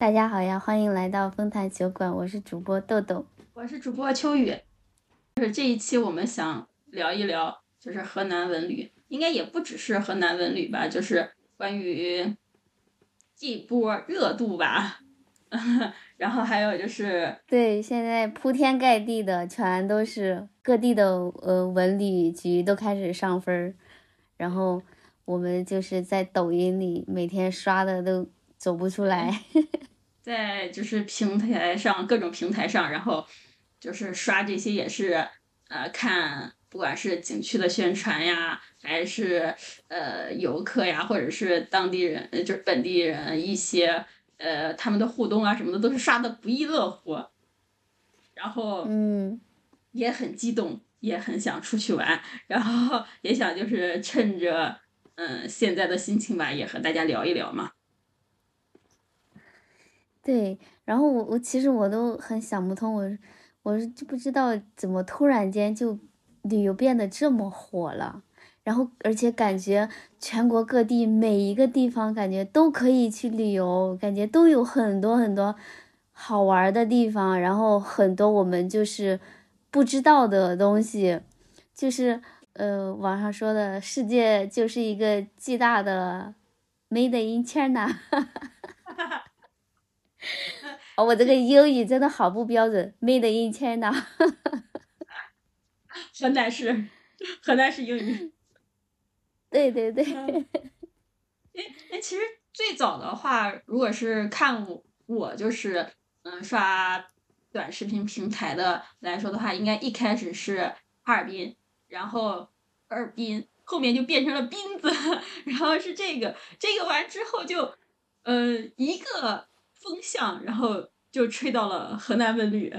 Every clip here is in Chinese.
大家好呀，欢迎来到丰台酒馆，我是主播豆豆，我是主播秋雨。就是这一期我们想聊一聊，就是河南文旅，应该也不只是河南文旅吧，就是关于这波热度吧。然后还有就是，对，现在铺天盖地的全都是各地的呃文旅局都开始上分儿，然后我们就是在抖音里每天刷的都走不出来，在就是平台上各种平台上，然后就是刷这些也是呃看不管是景区的宣传呀，还是呃游客呀，或者是当地人就是本地人一些。呃，他们的互动啊什么的都是刷的不亦乐乎，然后嗯，也很激动，也很想出去玩，然后也想就是趁着嗯现在的心情吧，也和大家聊一聊嘛。对，然后我我其实我都很想不通，我我就不知道怎么突然间就旅游变得这么火了。然后，而且感觉全国各地每一个地方感觉都可以去旅游，感觉都有很多很多好玩的地方，然后很多我们就是不知道的东西，就是呃网上说的世界就是一个巨大的 Made in China，哈哈哈 哦，我这个英语真的好不标准，Made in China，河南是河南是英语。对对对，哎哎，其实最早的话，如果是看我我就是嗯刷短视频平台的来说的话，应该一开始是哈尔滨，然后哈尔滨后面就变成了斌子，然后是这个这个完之后就呃一个风向，然后就吹到了河南文旅，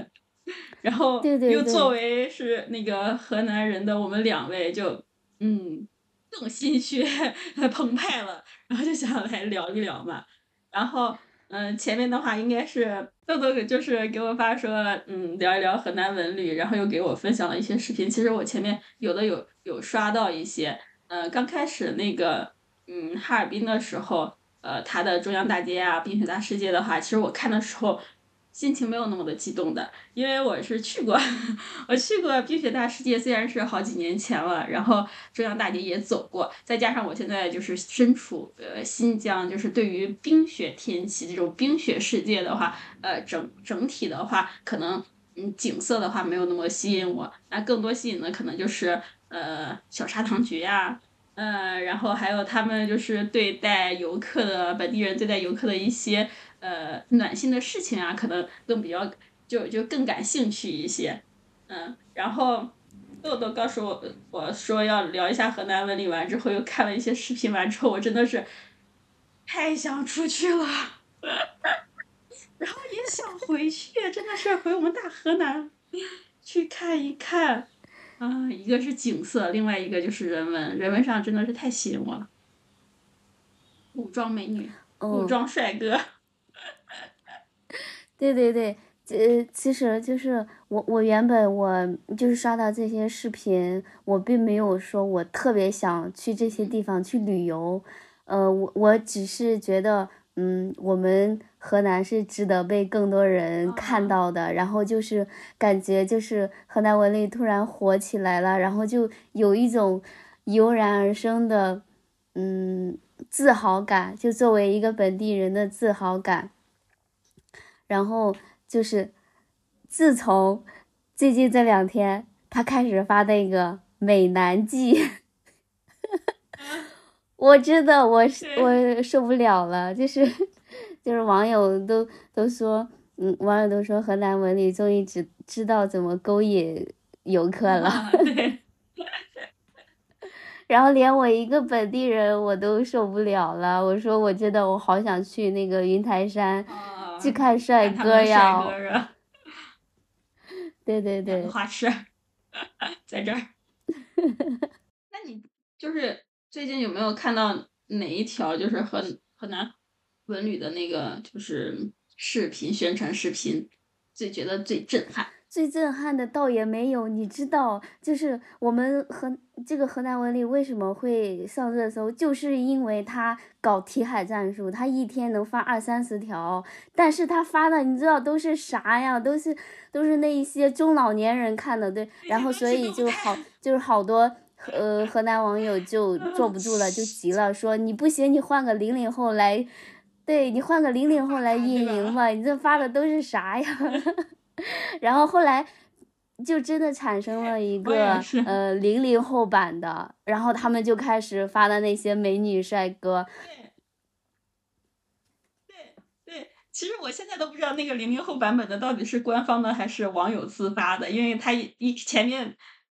然后又作为是那个河南人的我们两位就嗯。更心血 澎湃了，然后就想来聊一聊嘛。然后，嗯，前面的话应该是豆豆就是给我发说，嗯，聊一聊河南文旅，然后又给我分享了一些视频。其实我前面有的有有刷到一些，呃，刚开始那个，嗯，哈尔滨的时候，呃，它的中央大街啊，冰雪大世界的话，其实我看的时候。心情没有那么的激动的，因为我是去过，我去过冰雪大世界，虽然是好几年前了，然后中央大街也走过，再加上我现在就是身处呃新疆，就是对于冰雪天气这种冰雪世界的话，呃整整体的话，可能嗯景色的话没有那么吸引我，那更多吸引的可能就是呃小砂糖橘呀，嗯，然后还有他们就是对待游客的本地人对待游客的一些。呃，暖心的事情啊，可能更比较就就更感兴趣一些，嗯，然后豆豆告诉我我说要聊一下河南文旅，完之后又看了一些视频，完之后我真的是太想出去了，然后也想回去，真的是回我们大河南去看一看，啊，一个是景色，另外一个就是人文，人文上真的是太吸引我了，武装美女，武装帅哥。对 对对，呃，其实就是我，我原本我就是刷到这些视频，我并没有说我特别想去这些地方去旅游，呃，我我只是觉得，嗯，我们河南是值得被更多人看到的，然后就是感觉就是河南文旅突然火起来了，然后就有一种油然而生的，嗯，自豪感，就作为一个本地人的自豪感。然后就是，自从最近这两天他开始发那个美男计，我真的我我受不了了，就是 就是网友都都说，嗯，网友都说河南文旅终于知知道怎么勾引游客了，然后连我一个本地人我都受不了了，我说我真的我好想去那个云台山。去看帅哥呀！对对对，花痴，在这儿。那你就是最近有没有看到哪一条就是河河南文旅的那个就是视频宣传视频，最觉得最震撼？最震撼的倒也没有，你知道，就是我们河这个河南文旅为什么会上热搜，就是因为他搞题海战术，他一天能发二三十条，但是他发的你知道都是啥呀？都是都是那一些中老年人看的，对，然后所以就好就是好多呃河南网友就坐不住了，就急了，说你不行，你换个零零后来，对你换个零零后来运营吧，你这发的都是啥呀？然后后来就真的产生了一个呃零零后版的，然后他们就开始发的那些美女帅哥。对对对，其实我现在都不知道那个零零后版本的到底是官方的还是网友自发的，因为他一前面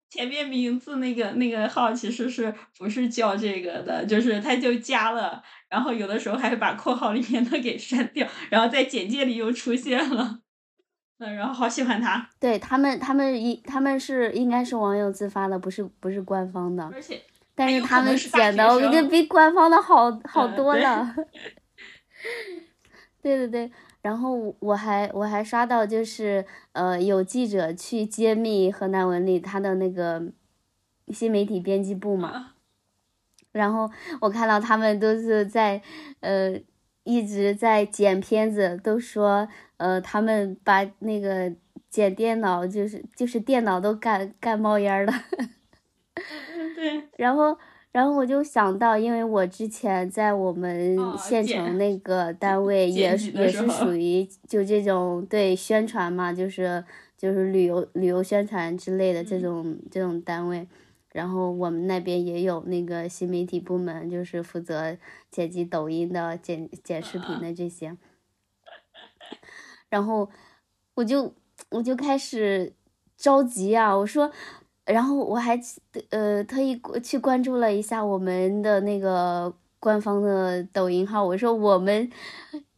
前面名字那个那个号其实是不是叫这个的，就是他就加了，然后有的时候还会把括号里面的给删掉，然后在简介里又出现了。嗯，然后好喜欢他。对他们，他们一他们是应该是网友自发的，不是不是官方的。而且，但是他们剪的，我觉得比官方的好好多了。对 对对，然后我还我还刷到就是呃有记者去揭秘河南文理他的那个新媒体编辑部嘛，然后我看到他们都是在呃一直在剪片子，都说。呃，他们把那个剪电脑，就是就是电脑都干干冒烟了。对。然后，然后我就想到，因为我之前在我们县城那个单位也也是属于就这种对宣传嘛，就是就是旅游旅游宣传之类的这种这种单位。然后我们那边也有那个新媒体部门，就是负责剪辑抖音的、剪剪视频的这些。然后我就我就开始着急啊！我说，然后我还呃特意去关注了一下我们的那个官方的抖音号，我说我们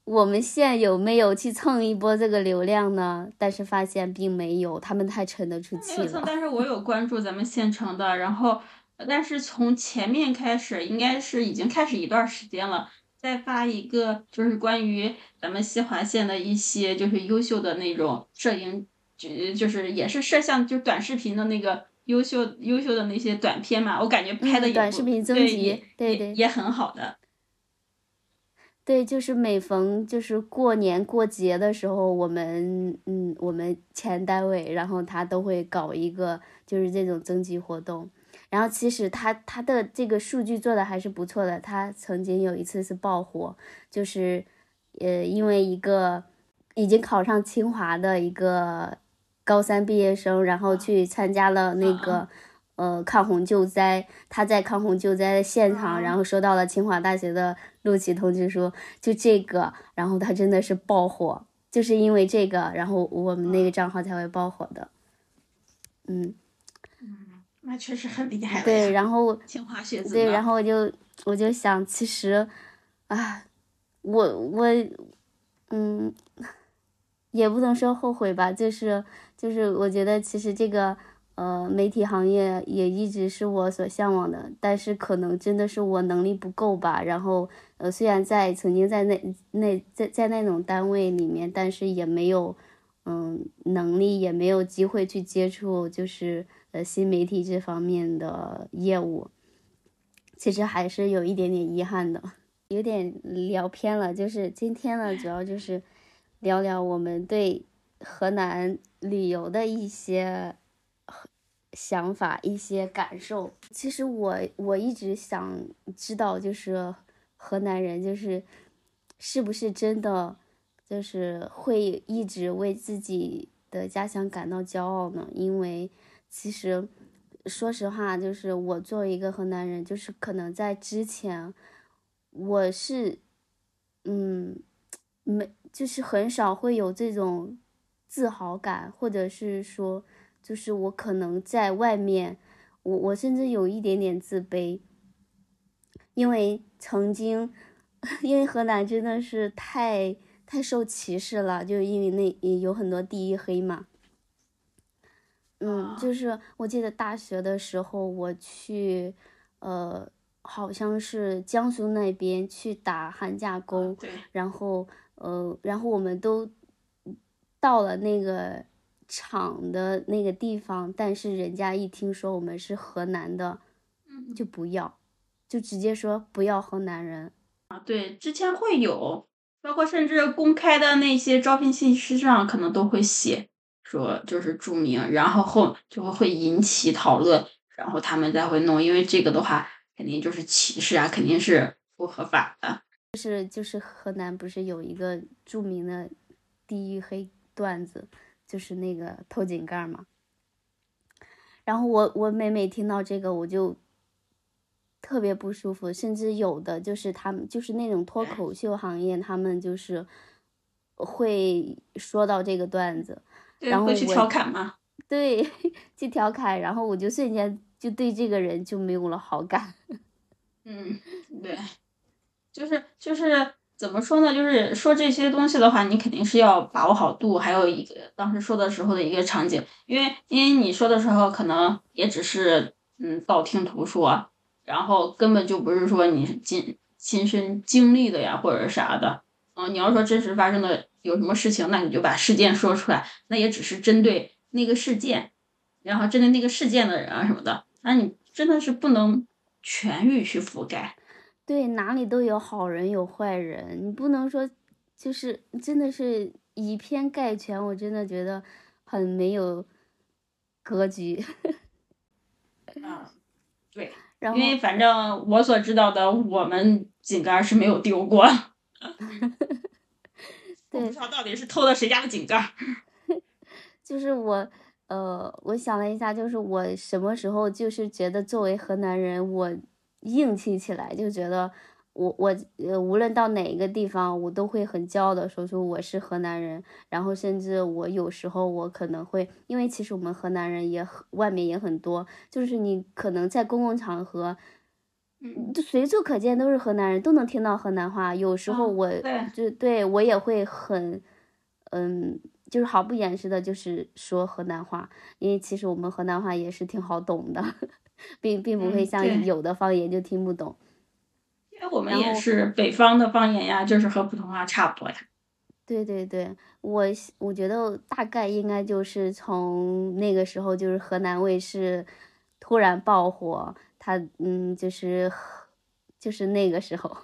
我们县有没有去蹭一波这个流量呢？但是发现并没有，他们太沉得住气了。但是我有关注咱们县城的，然后但是从前面开始，应该是已经开始一段时间了。再发一个，就是关于咱们西华县的一些就是优秀的那种摄影，就就是也是摄像，就短视频的那个优秀优秀的那些短片嘛，我感觉拍的也短视频增集，对对，也很好的。对，就是每逢就是过年过节的时候，我们嗯，我们前单位，然后他都会搞一个就是这种征集活动。然后其实他他的这个数据做的还是不错的，他曾经有一次是爆火，就是，呃，因为一个已经考上清华的一个高三毕业生，然后去参加了那个呃抗洪救灾，他在抗洪救灾的现场，然后收到了清华大学的录取通知书，就这个，然后他真的是爆火，就是因为这个，然后我们那个账号才会爆火的，嗯。嗯那确实很厉害。对，然后清华学子。对，然后我就我就想，其实，啊，我我，嗯，也不能说后悔吧，就是就是我觉得其实这个呃媒体行业也一直是我所向往的，但是可能真的是我能力不够吧。然后呃虽然在曾经在那那在在那种单位里面，但是也没有嗯能力，也没有机会去接触，就是。呃，新媒体这方面的业务，其实还是有一点点遗憾的，有点聊偏了。就是今天呢，主要就是聊聊我们对河南旅游的一些想法、一些感受。其实我我一直想知道，就是河南人就是是不是真的就是会一直为自己的家乡感到骄傲呢？因为其实，说实话，就是我作为一个河南人，就是可能在之前，我是，嗯，没，就是很少会有这种自豪感，或者是说，就是我可能在外面，我我甚至有一点点自卑，因为曾经，因为河南真的是太太受歧视了，就因为那有很多第一黑嘛。嗯，就是我记得大学的时候，我去，呃，好像是江苏那边去打寒假工，然后，呃，然后我们都到了那个厂的那个地方，但是人家一听说我们是河南的，嗯就不要，就直接说不要河南人。啊，对，之前会有，包括甚至公开的那些招聘信息上可能都会写说就是注明，然后后就会会引起讨论，然后他们再会弄，因为这个的话肯定就是歧视啊，肯定是不合法的。就是就是河南不是有一个著名的地域黑段子，就是那个偷井盖嘛。然后我我每每听到这个我就特别不舒服，甚至有的就是他们就是那种脱口秀行业，他们就是会说到这个段子，然后会去调侃嘛。对，去调侃，然后我就瞬间就对这个人就没有了好感。嗯，对，就是就是怎么说呢？就是说这些东西的话，你肯定是要把握好度，还有一个当时说的时候的一个场景，因为因为你说的时候可能也只是嗯道听途说，然后根本就不是说你亲亲身经历的呀或者啥的。嗯，你要说真实发生的有什么事情，那你就把事件说出来，那也只是针对那个事件，然后针对那个事件的人啊什么的，那你真的是不能全域去覆盖。对，哪里都有好人有坏人，你不能说就是真的是以偏概全，我真的觉得很没有格局。啊，对，然后因为反正我所知道的，我们井盖是没有丢过。对知，道到底是偷的谁家的井盖。就是我，呃，我想了一下，就是我什么时候就是觉得作为河南人，我硬气起来，就觉得我我呃，无论到哪一个地方，我都会很骄傲的说出我是河南人。然后甚至我有时候我可能会，因为其实我们河南人也很外面也很多，就是你可能在公共场合。嗯，就随处可见都是河南人，都能听到河南话。有时候嗯我对就对我也会很，嗯，就是毫不掩饰的，就是说河南话，因为其实我们河南话也是挺好懂的，并并不会嗯像有的方言就听不懂。因为我们也是北方的方言呀，就是和普通话差不多呀。对对对，我我觉得大概应该就是从那个时候，就是河南卫视突然爆火，他嗯，就是就是那个时候，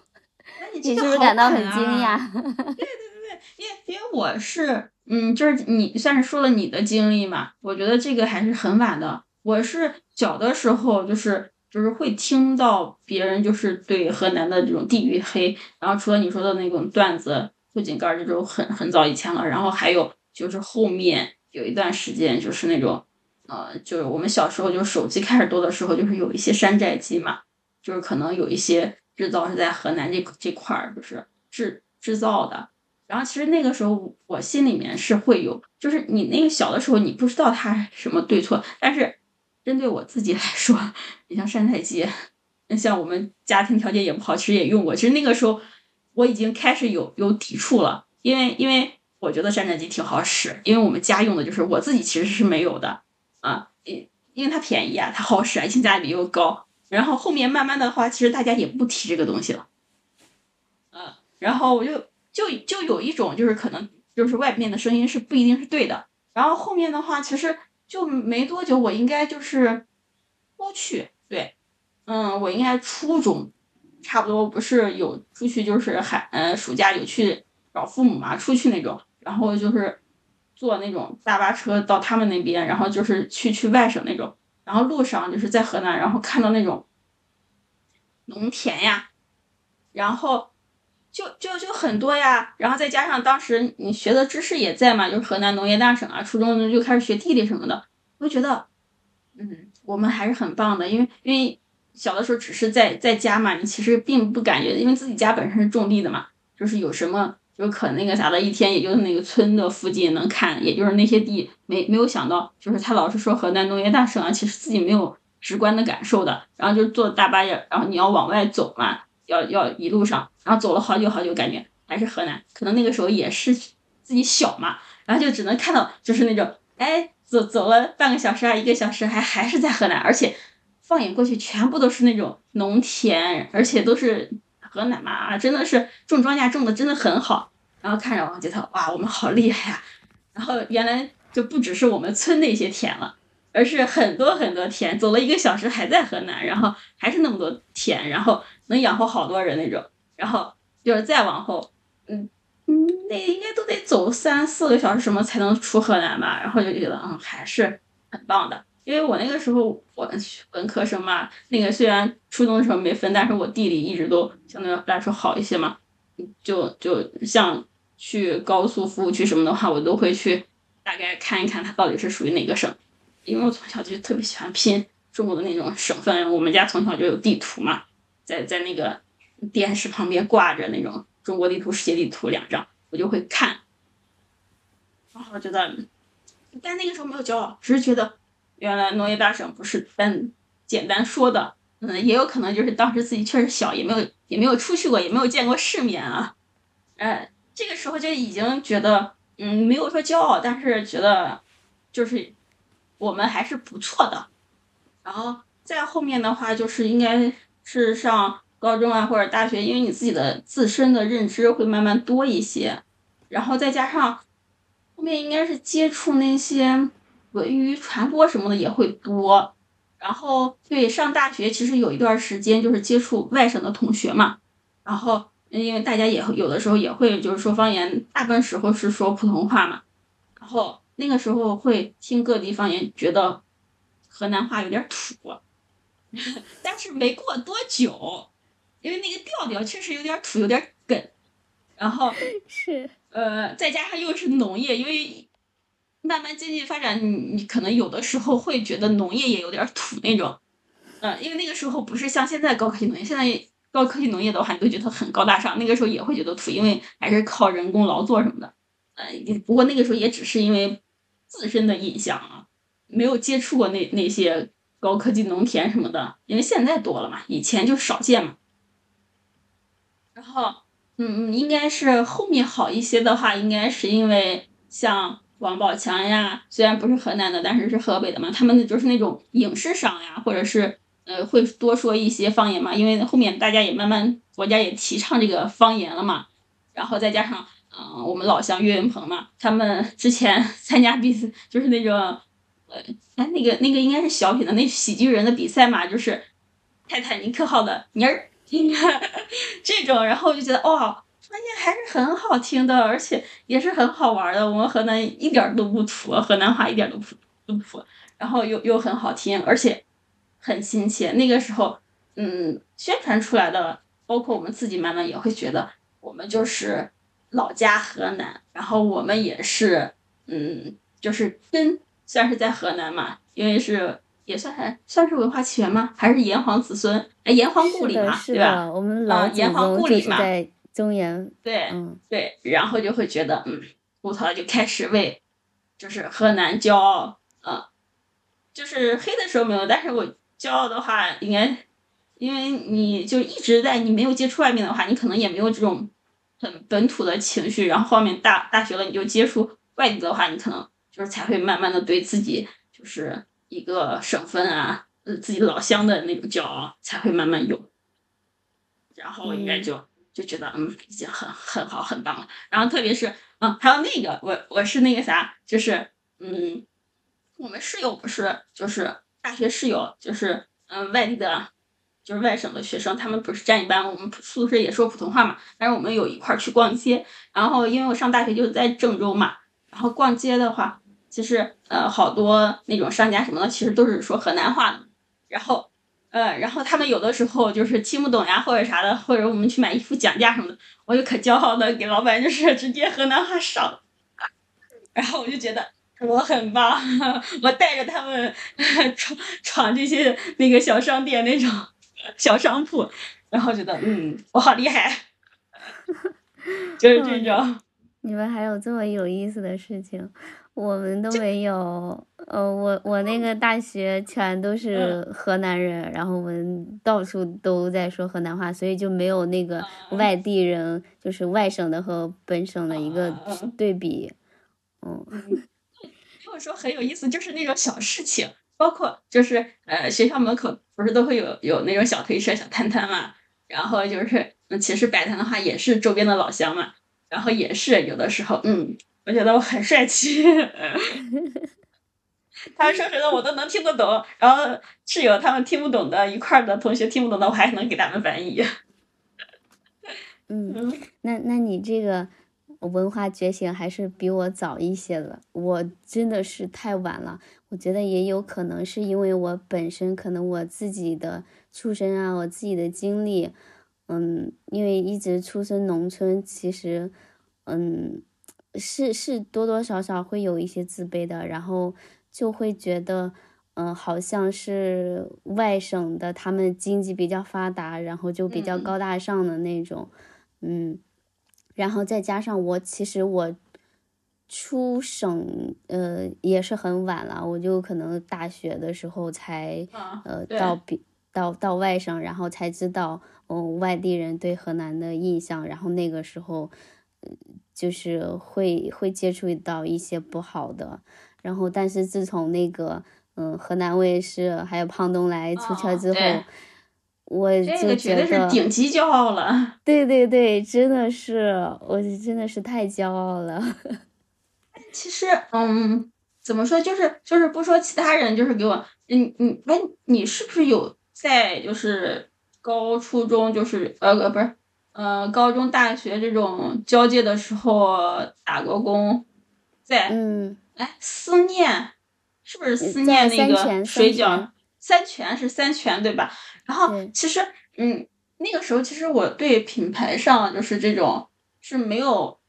那你你是不是感到很惊讶？因为因为我是，嗯，就是你算是说了你的经历嘛，我觉得这个还是很晚的。我是小的时候，就是就是会听到别人就是对河南的这种地域黑，然后除了你说的那种段子、偷井盖这种很很早以前了，然后还有就是后面有一段时间就是那种，呃，就是我们小时候就手机开始多的时候，就是有一些山寨机嘛，就是可能有一些制造是在河南这这块儿就是制制造的。然后其实那个时候我心里面是会有，就是你那个小的时候你不知道它什么对错，但是针对我自己来说，你像山寨机，像我们家庭条件也不好，其实也用过。其实那个时候我已经开始有有抵触了，因为因为我觉得山寨机挺好使，因为我们家用的就是我自己其实是没有的啊，因因为它便宜啊，它好使啊，性价比又高。然后后面慢慢的话，其实大家也不提这个东西了，嗯，然后我就。就就有一种就是可能就是外面的声音是不一定是对的，然后后面的话其实就没多久，我应该就是出去，对，嗯，我应该初中差不多不是有出去就是寒呃暑假有去找父母嘛，出去那种，然后就是坐那种大巴车到他们那边，然后就是去去外省那种，然后路上就是在河南，然后看到那种农田呀，然后。就就就很多呀，然后再加上当时你学的知识也在嘛，就是河南农业大省啊，初中就开始学地理什么的，我就觉得，嗯，我们还是很棒的，因为因为小的时候只是在在家嘛，你其实并不感觉，因为自己家本身是种地的嘛，就是有什么就是可那个啥的，一天也就是那个村的附近能看，也就是那些地，没没有想到，就是他老是说河南农业大省啊，其实自己没有直观的感受的，然后就坐大巴也，然后你要往外走嘛。要要一路上，然后走了好久好久，感觉还是河南。可能那个时候也是自己小嘛，然后就只能看到就是那种，哎，走走了半个小时啊，一个小时还还是在河南，而且放眼过去全部都是那种农田，而且都是河南嘛，真的是种庄稼种的真的很好。然后看着我觉得哇，我们好厉害、啊。然后原来就不只是我们村那些田了，而是很多很多田，走了一个小时还在河南，然后还是那么多田，然后能养活好多人那种。然后就是再往后，嗯嗯，那应该都得走三四个小时什么才能出河南吧？然后就觉得嗯还是很棒的。因为我那个时候我文科生嘛，那个虽然初中的时候没分，但是我地理一直都相对来说好一些嘛，就就像去高速服务区什么的话，我都会去大概看一看它到底是属于哪个省，因为我从小就特别喜欢拼中国的那种省份，我们家从小就有地图嘛，在在那个电视旁边挂着那种中国地图、世界地图两张，我就会看，然后觉得，但那个时候没有骄傲，只是觉得。原来农业大省不是单简单说的，嗯，也有可能就是当时自己确实小，也没有也没有出去过，也没有见过世面啊，哎，这个时候就已经觉得，嗯，没有说骄傲，但是觉得就是我们还是不错的。然后再后面的话，就是应该是上高中啊或者大学，因为你自己的自身的认知会慢慢多一些，然后再加上后面应该是接触那些。文娱传播什么的也会多，然后对上大学其实有一段时间就是接触外省的同学嘛，然后因为大家也有的时候也会就是说方言，大部分时候是说普通话嘛，然后那个时候会听各地方言，觉得河南话有点土，但是没过多久，因为那个调调确实有点土，有点梗，然后 是呃再加上又是农业，因为。慢慢经济发展，你你可能有的时候会觉得农业也有点土那种，嗯，因为那个时候不是像现在高科技农业，现在高科技农业的话，你都觉得很高大上，那个时候也会觉得土，因为还是靠人工劳作什么的，呃，不过那个时候也只是因为自身的印象啊，没有接触过那那些高科技农田什么的，因为现在多了嘛，以前就少见嘛。然后，嗯嗯，应该是后面好一些的话，应该是因为像。王宝强呀，虽然不是河南的，但是是河北的嘛。他们就是那种影视上呀，或者是呃，会多说一些方言嘛。因为后面大家也慢慢国家也提倡这个方言了嘛。然后再加上嗯，我们老乡岳云鹏嘛，他们之前参加比赛就是那种呃，哎，那个那个应该是小品的那喜剧人的比赛嘛，就是泰坦尼克号的妮儿，这种，然后我就觉得哇。发现还是很好听的，而且也是很好玩的。我们河南一点都不土，河南话一点都不不土，然后又又很好听，而且很亲切。那个时候，嗯，宣传出来的，包括我们自己慢慢也会觉得，我们就是老家河南，然后我们也是，嗯，就是根算是在河南嘛，因为是也算算是文化起源吗？还是炎黄子孙？哎，炎黄故里嘛，对吧？我们老炎黄故里嘛。中原对，对，然后就会觉得，嗯，吐槽就开始为，就是河南骄傲，嗯，就是黑的时候没有，但是我骄傲的话，应该，因为你就一直在，你没有接触外面的话，你可能也没有这种很本土的情绪，然后后面大大学了，你就接触外地的话，你可能就是才会慢慢的对自己就是一个省份啊，呃，自己老乡的那种骄傲才会慢慢有，然后应该就。就觉得嗯已经很很好很棒了，然后特别是嗯还有那个我我是那个啥就是嗯我们室友不是就是大学室友就是嗯外地的，就是外省的学生，他们不是占一班，我们宿舍也说普通话嘛，但是我们有一块儿去逛街，然后因为我上大学就是在郑州嘛，然后逛街的话，其实呃好多那种商家什么的，其实都是说河南话的，然后。呃，然后他们有的时候就是听不懂呀，或者啥的，或者我们去买衣服讲价什么的，我就可骄傲的给老板就是直接河南话上，然后我就觉得我很棒，我带着他们闯闯这些那个小商店那种小商铺，然后觉得嗯，我好厉害，就是这种。你们还有这么有意思的事情？我们都没有，呃，我我那个大学全都是河南人，然后我们到处都在说河南话，所以就没有那个外地人，就是外省的和本省的一个对比。嗯，听我说很有意思，就是那种小事情，包括就是呃学校门口不是都会有有那种小推车、小摊摊嘛，然后就是其实摆摊的话也是周边的老乡嘛，然后也是有的时候，嗯。我觉得我很帅气。他们说什么我都能听得懂，然后室友他们听不懂的，一块儿的同学听不懂的，我还能给他们翻译。嗯，那那你这个文化觉醒还是比我早一些了，我真的是太晚了。我觉得也有可能是因为我本身可能我自己的出身啊，我自己的经历，嗯，因为一直出身农村，其实，嗯，是是多多少少会有一些自卑的，然后。就会觉得，嗯，好像是外省的，他们经济比较发达，然后就比较高大上的那种，嗯，然后再加上我，其实我出省，呃，也是很晚了，我就可能大学的时候才，呃，到比到到外省，然后才知道，嗯，外地人对河南的印象，然后那个时候，就是会会接触到一些不好的。然后，但是自从那个，嗯，河南卫视还有胖东来出圈之后，我就觉得是顶级骄傲了。对对对，真的是，我真的是太骄傲了。其实，嗯，怎么说，就是就是不说其他人，就是给我，嗯嗯，哎，你是不是有在就是高初中，就是呃呃不是，呃高中大学这种交界的时候打过工，在嗯。哎，思念是不是思念那个水饺？三全是三全对吧？然后其实，嗯，那个时候其实我对品牌上就是这种是没有，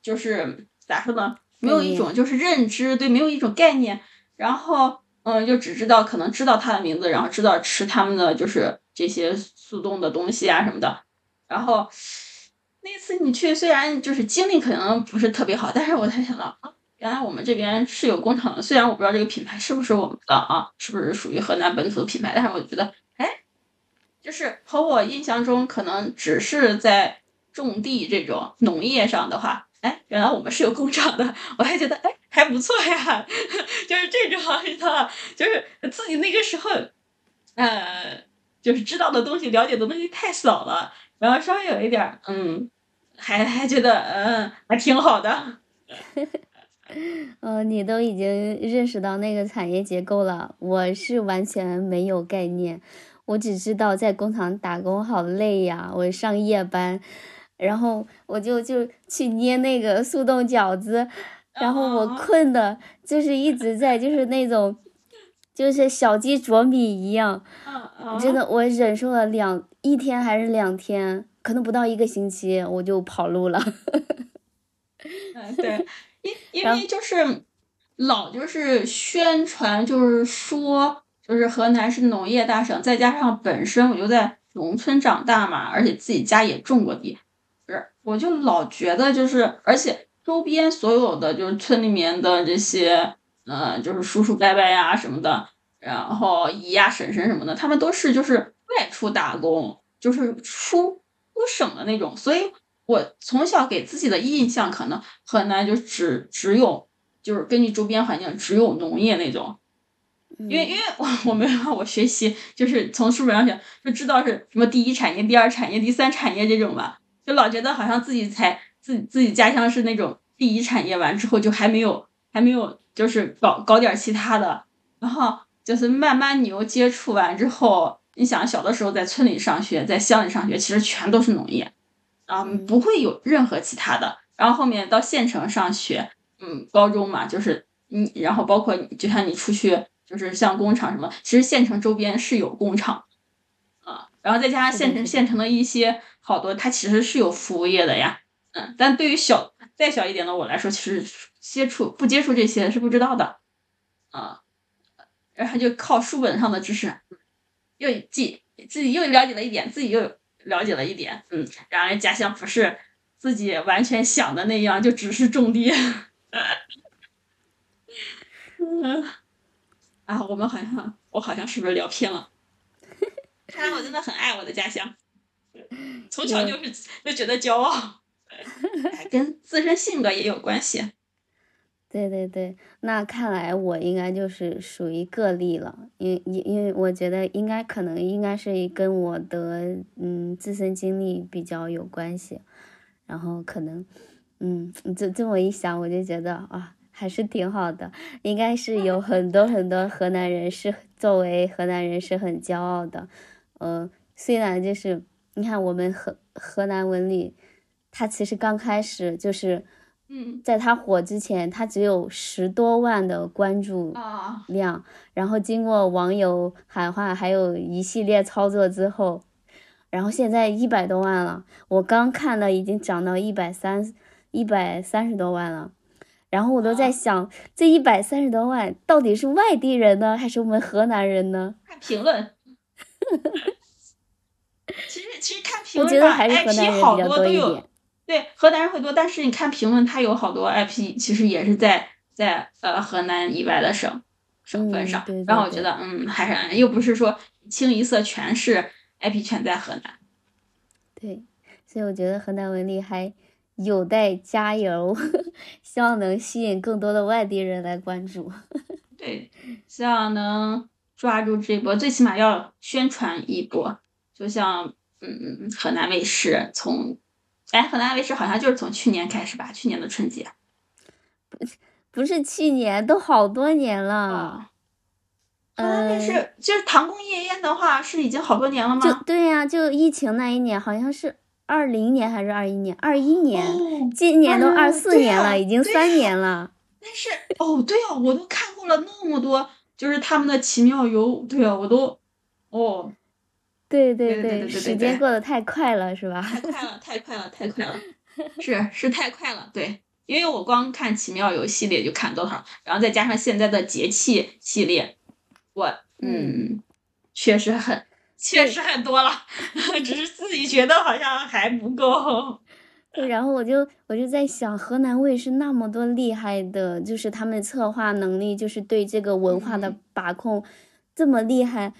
就是咋说呢？没有一种就是认知，对，没有一种概念。然后，嗯，就只知道可能知道它的名字，然后知道吃他们的就是这些速冻的东西啊什么的。然后那次你去，虽然就是经历可能不是特别好，但是我才想到啊。原来我们这边是有工厂的，虽然我不知道这个品牌是不是我们的啊，是不是属于河南本土的品牌，但是我觉得，哎，就是和我印象中可能只是在种地这种农业上的话，哎，原来我们是有工厂的，我还觉得哎还不错呀，就是这种的，就是自己那个时候，呃，就是知道的东西、了解的东西太少了，然后稍微有一点，嗯，还还觉得嗯还挺好的。嗯，你都已经认识到那个产业结构了，我是完全没有概念。我只知道在工厂打工好累呀，我上夜班，然后我就就去捏那个速冻饺子，然后我困的，就是一直在就是那种，就是小鸡啄米一样。真的，我忍受了两一天还是两天，可能不到一个星期，我就跑路了。嗯，对。因因为就是老就是宣传，就是说，就是河南是农业大省，再加上本身我就在农村长大嘛，而且自己家也种过地，不是，我就老觉得就是，而且周边所有的就是村里面的这些，呃，就是叔叔伯伯呀什么的，然后姨呀婶婶什么的，他们都是就是外出打工，就是出出省的那种，所以。我从小给自己的印象，可能河南就只只有，就是根据周边环境只有农业那种，因为因为我我没有我学习，就是从书本上学就知道是什么第一产业、第二产业、第三产业这种吧，就老觉得好像自己才自自己家乡是那种第一产业，完之后就还没有还没有就是搞搞点其他的，然后就是慢慢你又接触完之后，你想小的时候在村里上学，在乡里上学，其实全都是农业。啊，不会有任何其他的。然后后面到县城上学，嗯，高中嘛，就是你，然后包括就像你出去，就是像工厂什么，其实县城周边是有工厂，啊，然后再加上县城县城的一些好多，它其实是有服务业的呀，嗯，但对于小再小一点的我来说，其实接触不接触这些是不知道的，啊，然后就靠书本上的知识，又记自己又了解了一点，自己又。了解了一点，嗯，然而家乡不是自己完全想的那样，就只是种地。嗯，啊，我们好像，我好像是不是聊偏了？看来我真的很爱我的家乡，从小就是就觉得骄傲，跟自身性格也有关系。对对对，那看来我应该就是属于个例了，因因因为我觉得应该可能应该是跟我的嗯自身经历比较有关系，然后可能嗯，这这么一想，我就觉得啊，还是挺好的。应该是有很多很多河南人是作为河南人是很骄傲的。呃，虽然就是你看我们河河南文旅，它其实刚开始就是，嗯在他火之前，他只有十多万的关注啊，量，然后经过网友喊话，还有一系列操作之后，然后现在一百多万了。我刚看了，已经涨到一百三一百三十多万了。然后我都在啊想，这一百三十多万到底是外地人呢，还是我们河南人呢？看评论。其实其实看评论吧觉得还是河南，IP 人比较好多都有多一点。对，河南人会多，但是你看评论，他有好多 IP，其实也是在在呃河南以外的省省份上。然后我觉得，嗯，还是又不是说清一色全是 IP 全在河南。对，所以我觉得河南文理还有待加油，希望能吸引更多的外地人来关注。对，希望能抓住这波，最起码要宣传一波。就像嗯，河南卫视从，哎，河南卫视好像就是从去年开始吧，去年的春节不是去年，都好多年了。啊。河南卫嗯，视就是《唐宫夜宴》的话，是已经好多年了就吗？对呀、就疫情那一年，好像是二零年还是二一年？二一年，哦，今年都啊二四年了，已经三年了。但是哦，对啊，我都看过了那么多，就是他们的奇妙游，对啊，我都，哦，对对对时间过得太快了，是吧？太快了，太快了，太快了，是是太快了，对，因为我光看奇妙游系列就看多少，然后再加上现在的节气系列，我嗯，确实很，确实很多了，只是自己觉得好像还不够。对，然后我就我就在想，河南卫视那么多厉害的，就是他们策划能力，就是对这个文化的嗯把控这么厉害，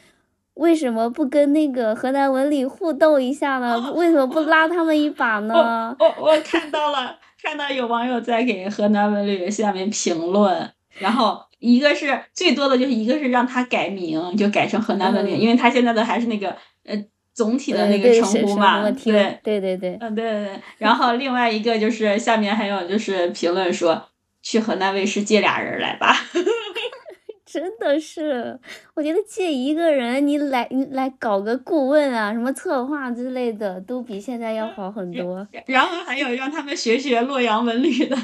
为什么不跟那个河南文理互动一下呢？为什么不拉他们一把呢？我我看到了，看到有网友在给河南文旅下面评论，然后一个是最多的就是一个是让他改名，就改成河南文旅，嗯因为他现在的还是那个呃总体的呃那个称呼嘛，对，对对对，嗯对对对，然后另外一个就是下面还有就是评论说去河南卫视借俩人来吧，真的是，我觉得借一个人，你来你来搞个顾问啊，什么策划之类的，都比现在要好很多。然后还有让他们学学洛阳文旅的，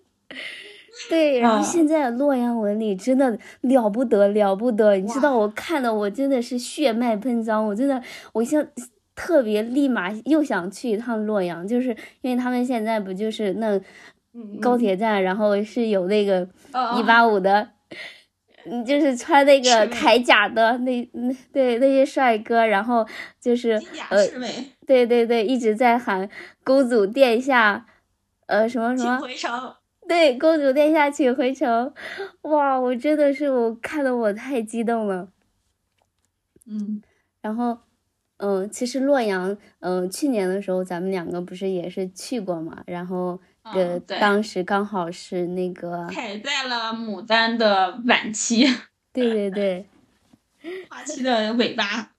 对，然后啊现在洛阳文旅真的了不得，了不得！你知道，我看的我真的是血脉喷张，我真的，我想特别立马又想去一趟洛阳，就是因为他们现在不就是那嗯高铁站，然后是有那个哦一八五的，嗯，就是穿那个铠甲的那那对那些帅哥，然后就是呃，对对对，一直在喊公主殿下，呃，什么什请么。回城。对，公主殿下请回城，哇，我真的是我看的我太激动了。嗯然后，嗯，其实洛阳，嗯，去年的时候咱们两个不是也是去过嘛，然后呃当时刚好是那个，踩在了牡丹的晚期，对对对，花期的尾巴。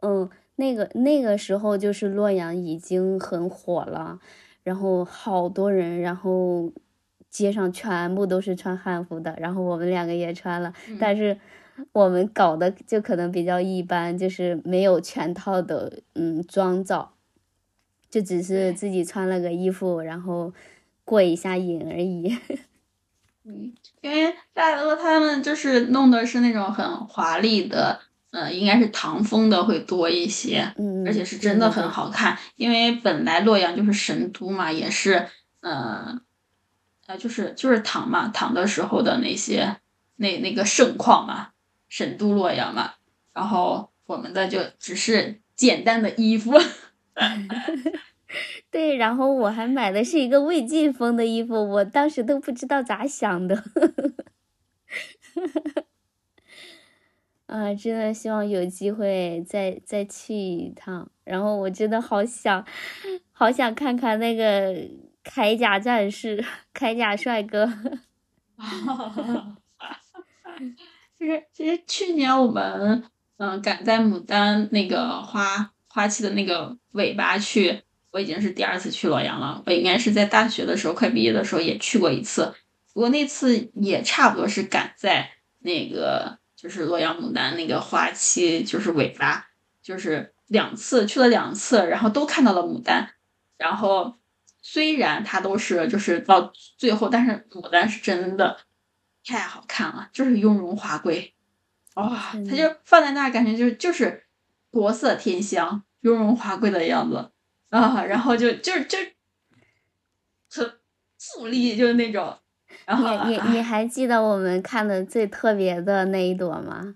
嗯，那个那个时候就是洛阳已经很火了，然后好多人，然后街上全部都是穿汉服的，然后我们两个也穿了，但是我们搞的就可能比较一般，就是没有全套的嗯妆造，就只是自己穿了个衣服，然后过一下瘾而已。嗯，因为大多他们就是弄的是那种很华丽的，呃，应该是唐风的会多一些，嗯，而且是真的很好看。因为本来洛阳就是神都嘛，也是呃呃，就是就是唐嘛，唐的时候的那些那那个盛况嘛，神都洛阳嘛。然后我们的就只是简单的衣服。对，然后我还买的是一个魏晋风的衣服，我当时都不知道咋想的。啊，真的希望有机会再再去一趟。然后我真的好想，好想看看那个铠甲战士、铠甲帅哥。其实其实去年我们嗯赶在牡丹那个花花期的那个尾巴去我已经是第二次去洛阳了。我应该是在大学的时候快毕业的时候也去过一次，不过那次也差不多是赶在那个就是洛阳牡丹那个花期就是尾巴，就是两次去了两次，然后都看到了牡丹。然后虽然它都是就是到最后，但是牡丹是真的太好看了，就是雍容华贵。哇，它就放在那儿，感觉就是就是国色天香、雍容华贵的样子啊，然后就就就很富丽，就是那种。然后你你你还记得我们看的最特别的那一朵吗？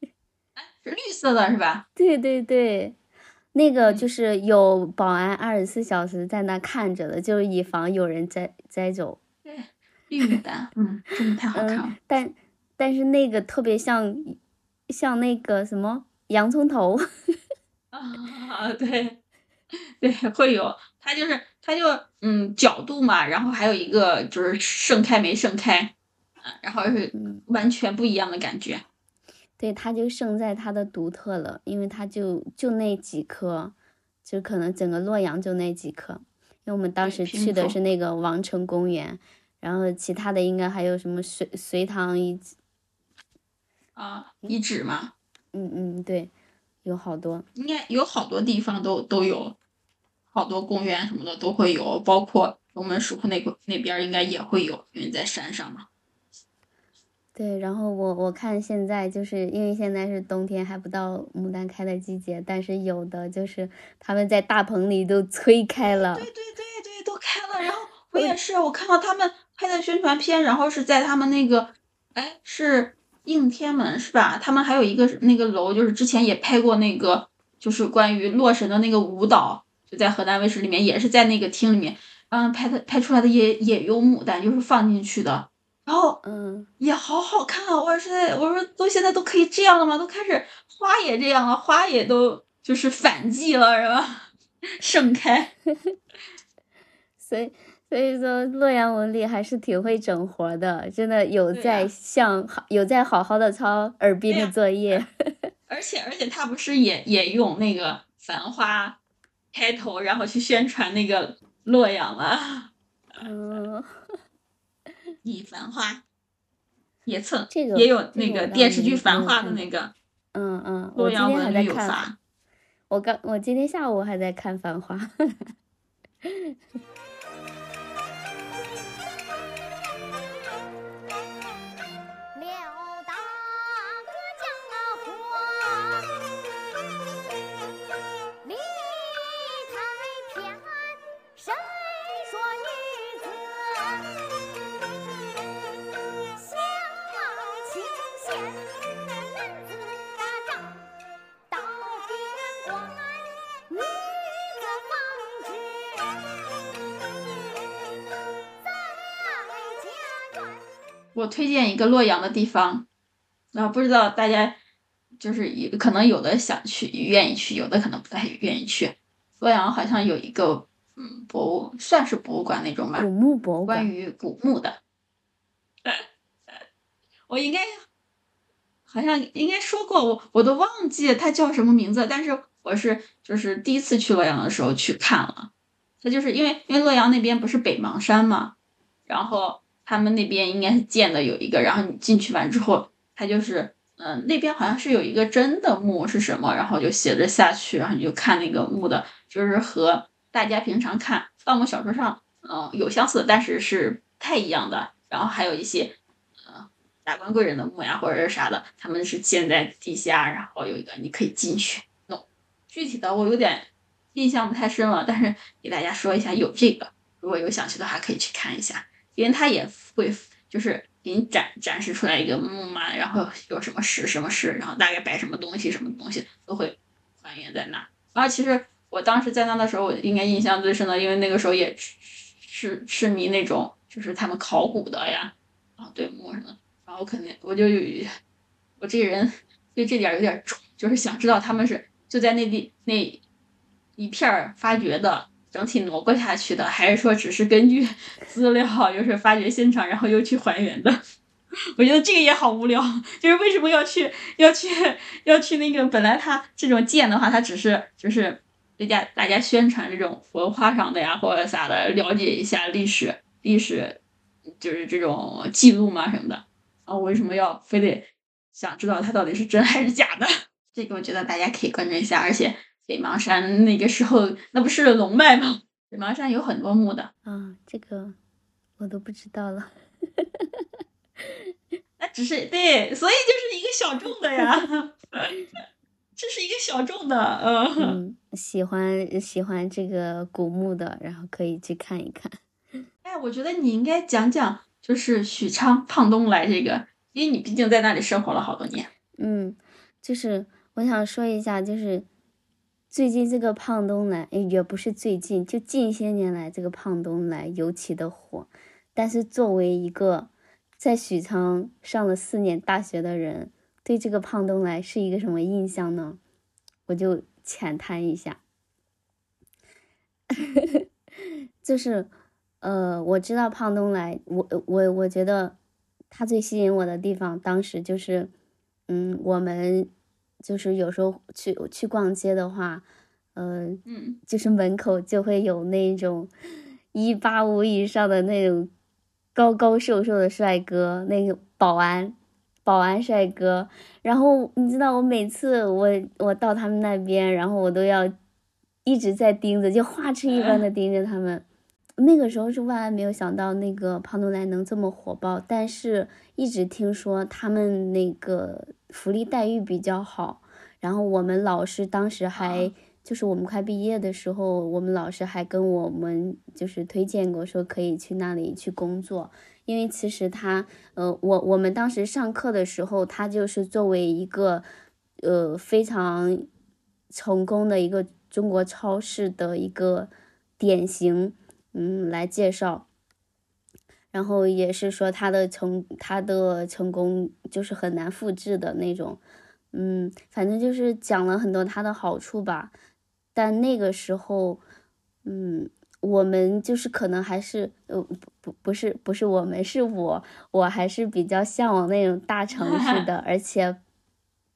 是绿色的，是吧？对对对，那个就是有保安二十四小时在那看着的，就是以防有人摘摘走。对，绿牡丹，嗯，真的太好看了。但。但是那个特别像，像那个什么洋葱头，啊，对，对，会有，它就是它就嗯角度嘛，然后还有一个就是盛开没盛开，嗯，然后是完全不一样的感觉。对，它就胜在它的独特了，因为它就就那几颗，就可能整个洛阳就那几颗，因为我们当时去的是那个王城公园，然后其他的应该还有什么隋隋唐遗址。啊，遗址嘛？嗯嗯，对，有好多，应该有好多地方都都有，好多公园什么的都会有，包括龙门石窟那个那边应该也会有，因为在山上嘛。对，然后我我看现在就是因为现在是冬天，还不到牡丹开的季节，但是有的就是他们在大棚里都催开了。对对对对，都开了。然后 我也是，我看到他们拍的宣传片，然后是在他们那个，哎是。应天门是吧？他们还有一个那个楼，就是之前也拍过那个，就是关于洛神的那个舞蹈，就在河南卫视里面，也是在那个厅里面，嗯，拍的拍出来的也也有牡丹，就是放进去的，然后嗯，也好好看啊！我说我说都现在都可以这样了吗？都开始花也这样了，花也都就是反季了是吧？盛开，所以。所以说，洛阳文理还是挺会整活的，真的有在像有在好好的抄耳鬓的作业。而且而且他不是也也用那个繁花开头，然后去宣传那个洛阳吗？嗯，你繁花也蹭，这个也有那个电视剧《繁花》的那个。嗯嗯，洛阳文理有发。我刚我今天下午还在看《繁花》。我推荐一个洛阳的地方，啊，不知道大家就是有可能有的想去，愿意去，有的可能不太愿意去。洛阳好像有一个，嗯，博物算是博物馆那种吧，古墓博物馆，关于古墓的。我应该好像应该说过，我我都忘记它叫什么名字，但是我是就是第一次去洛阳的时候去看了。它就是因为因为洛阳那边不是北邙山嘛，然后。他们那边应该是建的有一个，然后你进去完之后，他就是，嗯，那边好像是有一个真的墓是什么，然后就写着下去，然后你就看那个墓的，就是和大家平常看盗墓小说上，嗯，有相似，但是是不太一样的。然后还有一些，呃，达官贵人的墓呀，或者是啥的，他们是建在地下，然后有一个你可以进去弄。具体的我有点印象不太深了，但是给大家说一下，有这个，如果有想去的话，可以去看一下。因为他也会就是给你展展示出来一个墓嘛，然后有什么石什么石，然后大概摆什么东西什么东西都会还原在那。然后其实我当时在那的时候，我应该印象最深的，因为那个时候也痴痴迷那种就是他们考古的呀，啊对墓什么，然后肯定我就有我这人对这点有点冲，就是想知道他们是就在那地那一片儿发掘的。整体挪过下去的，还是说只是根据 资料，就是发掘现场，然后又去还原的？我觉得这个也好无聊。就是为什么要去要去要去那个？本来它这种建的话，它只是就是大家大家宣传这种文化上的呀或者啥的，了解一下历史历史，就是这种记录嘛什么的。然后为什么要非得想知道它到底是真还是假的？这个我觉得大家可以关注一下。而且北邙山那个时候那不是龙脉吗？北邙山有很多墓的。啊，这个我都不知道了。那只是对，所以就是一个小众的呀，这是一个小众的，嗯，喜欢喜欢这个古墓的，然后可以去看一看。哎，我觉得你应该讲讲，就是许昌胖东来这个，因为你毕竟在那里生活了好多年。嗯，就是我想说一下，就是最近这个胖东来，也不是最近，就近些年来这个胖东来尤其的火。但是作为一个在许昌上了四年大学的人，对这个胖东来是一个什么印象呢？我就浅谈一下，就是，呃，我知道胖东来，我我我觉得他最吸引我的地方，当时就是，嗯，我们就是有时候去去逛街的话，呃，嗯，就是门口就会有那种一八五以上的那种。高高瘦瘦的帅哥，那个保安，保安帅哥。然后你知道，我每次我我到他们那边，然后我都要一直在盯着，就花痴一般的 盯着他们。那个时候是万万没有想到，那个胖东来能这么火爆。但是一直听说他们那个福利待遇比较好，然后我们老师当时还。就是我们快毕业的时候，我们老师还跟我们就是推荐过，说可以去那里去工作。因为其实他，呃，我我们当时上课的时候，他就是作为一个，呃，非常成功的一个中国超市的一个典型，嗯，来介绍。然后也是说他的成他的成功就是很难复制的那种，嗯，反正就是讲了很多他的好处吧。但那个时候，嗯，我们就是可能还是，呃，不不不是不是我们是我，我还是比较向往那种大城市的，而且，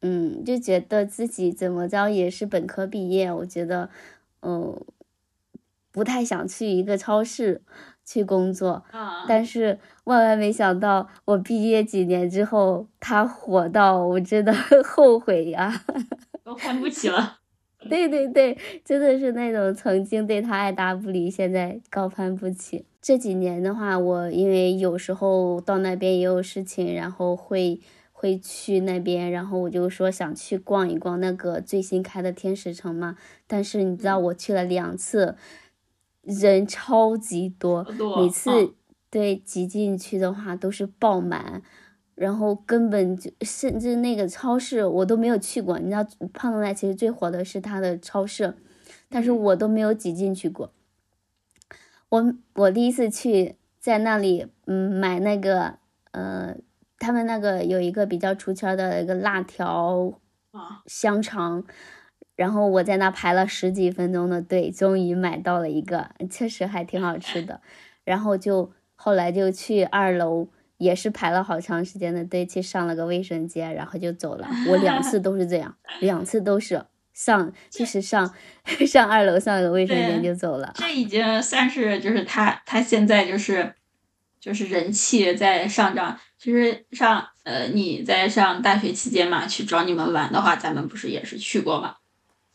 嗯，就觉得自己怎么着也是本科毕业，我觉得，嗯，不太想去一个超市去工作。但是万万没想到，我毕业几年之后，他火到我真的 后悔呀，都看不起了。对对对，真的是那种曾经对他爱答不理，现在高攀不起。这几年的话，我因为有时候到那边也有事情，然后会会去那边，然后我就说想去逛一逛那个最新开的天使城嘛。但是你知道，我去了两次，人超级多，每次对挤进去的话都是爆满。然后根本就甚至那个超市我都没有去过，你知道胖东来其实最火的是它的超市，但是我都没有挤进去过。我我第一次去在那里，嗯，买那个呃，他们那个有一个比较出圈的一个辣条香肠，然后我在那排了十几分钟的队，终于买到了一个，确实还挺好吃的。然后就后来就去二楼。也是排了好长时间的队去上了个卫生间，然后就走了。我两次都是这样，两次都是上就是上 上二楼上了个卫生间就走了。这已经算是就是他他现在就是就是人气在上涨。其实上呃你在上大学期间嘛，去找你们玩的话，咱们不是也是去过嘛？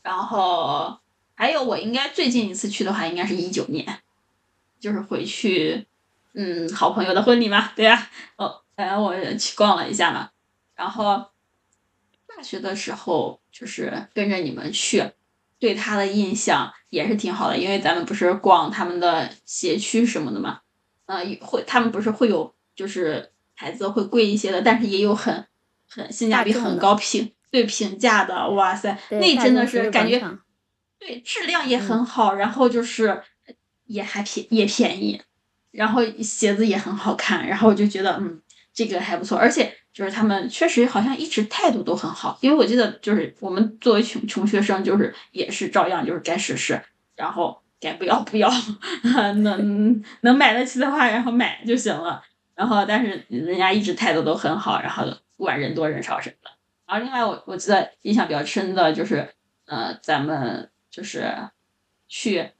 然后还有我应该最近一次去的话，应该是一九年，就是回去。嗯，好朋友的婚礼嘛，对呀，哦，反正我去逛了一下嘛，然后大学的时候就是跟着你们去，对他的印象也是挺好的，因为咱们不是逛他们的鞋区什么的嘛，嗯，会他们不是会有就是牌子会贵一些的，但是也有很很性价比很高评对评价的，哇塞，那真的是感觉对质量也很好，然后就是也还便也便宜。然后鞋子也很好看，然后我就觉得，嗯，这个还不错，而且就是他们确实好像一直态度都很好，因为我记得就是我们作为穷穷学生，就是也是照样就是该试试，然后该不要不要，能能买得起的话，然后买就行了。然后但是人家一直态度都很好，然后不管人多人少什么的。然后另外我我记得印象比较深的就是，呃，咱们就是去，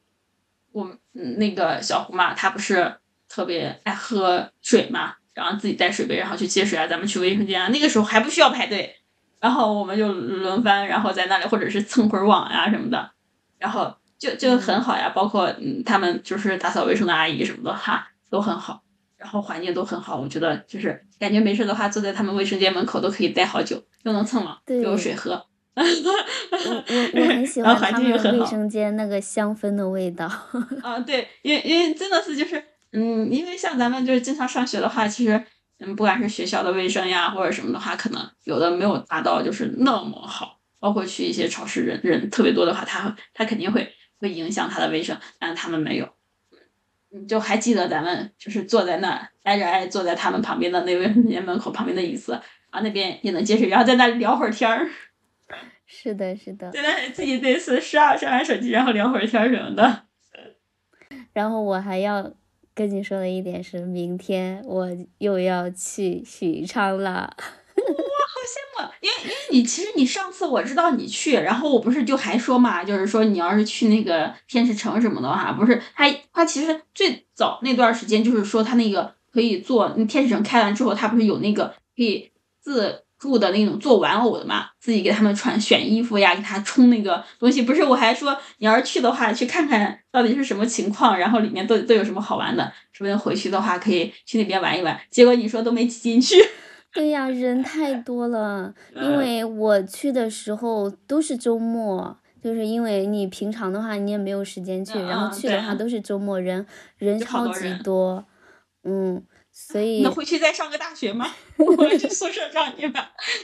我们那个小胡嘛，他不是特别爱喝水嘛，然后自己带水杯，然后去接水啊，咱们去卫生间啊，那个时候还不需要排队，然后我们就轮番，然后在那里或者是蹭会儿网呀什么的，然后就就很好呀，包括嗯他们就是打扫卫生的阿姨什么的哈都很好，然后环境都很好，我觉得就是感觉没事的话，坐在他们卫生间门口都可以待好久，又能蹭了，又有水喝。我 我我很喜欢他们卫生间那个香氛的味道。啊，对，因为因为真的是就是，嗯，因为像咱们就是经常上学的话，其实嗯，不管是学校的卫生呀或者什么的话，可能有的没有达到就是那么好。包括去一些超市，人人特别多的话，他他肯定会会影响他的卫生，但是他们没有。嗯，就还记得咱们就是坐在那挨着挨坐在他们旁边的那卫生间门口旁边的椅子啊，那边也能接水，然后在那聊会儿天儿。是的，是的。在那自己那次刷刷完手机，然后聊会儿天什么的。然后我还要跟你说的一点是，明天我又要去许昌了。哇，好羡慕！因为因为你其实你上次我知道你去，然后我不是就还说嘛，就是说你要是去那个天使城什么的话，不是他他其实最早那段时间就是说他那个可以做，天使城开完之后，他不是有那个可以自。助的那种做玩偶的嘛，自己给他们穿选衣服呀，给他充那个东西。不是，我还说你要是去的话，去看看到底是什么情况，然后里面都都有什么好玩的，说不定回去的话可以去那边玩一玩。结果你说都没挤进去。对呀，人太多了。因为我去的时候都是周末，就是因为你平常的话你也没有时间去，然后去的话都是周末，人人超级多，嗯。所以能回去再上个大学吗？我去宿舍找你们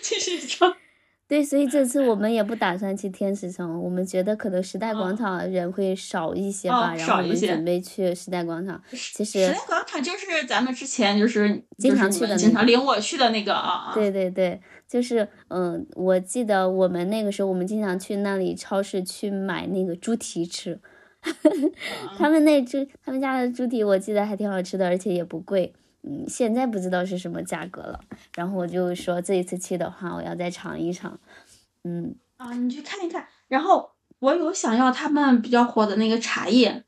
继续上。对，所以这次我们也不打算去天使城，我们觉得可能时代广场人会少一些吧，然后我们准备去时代广场。其实时代广场就是咱们之前就是经常去的，经常领我去的那个啊。对对对，就是嗯，我记得我们那个时候我们经常去那里超市去买那个猪蹄吃，他们那猪他们家的猪蹄我记得还挺好吃的，而且也不贵。嗯，现在不知道是什么价格了。然后我就说这一次去的话，我要再尝一尝。嗯啊，你去看一看。然后我有想要他们比较火的那个茶叶，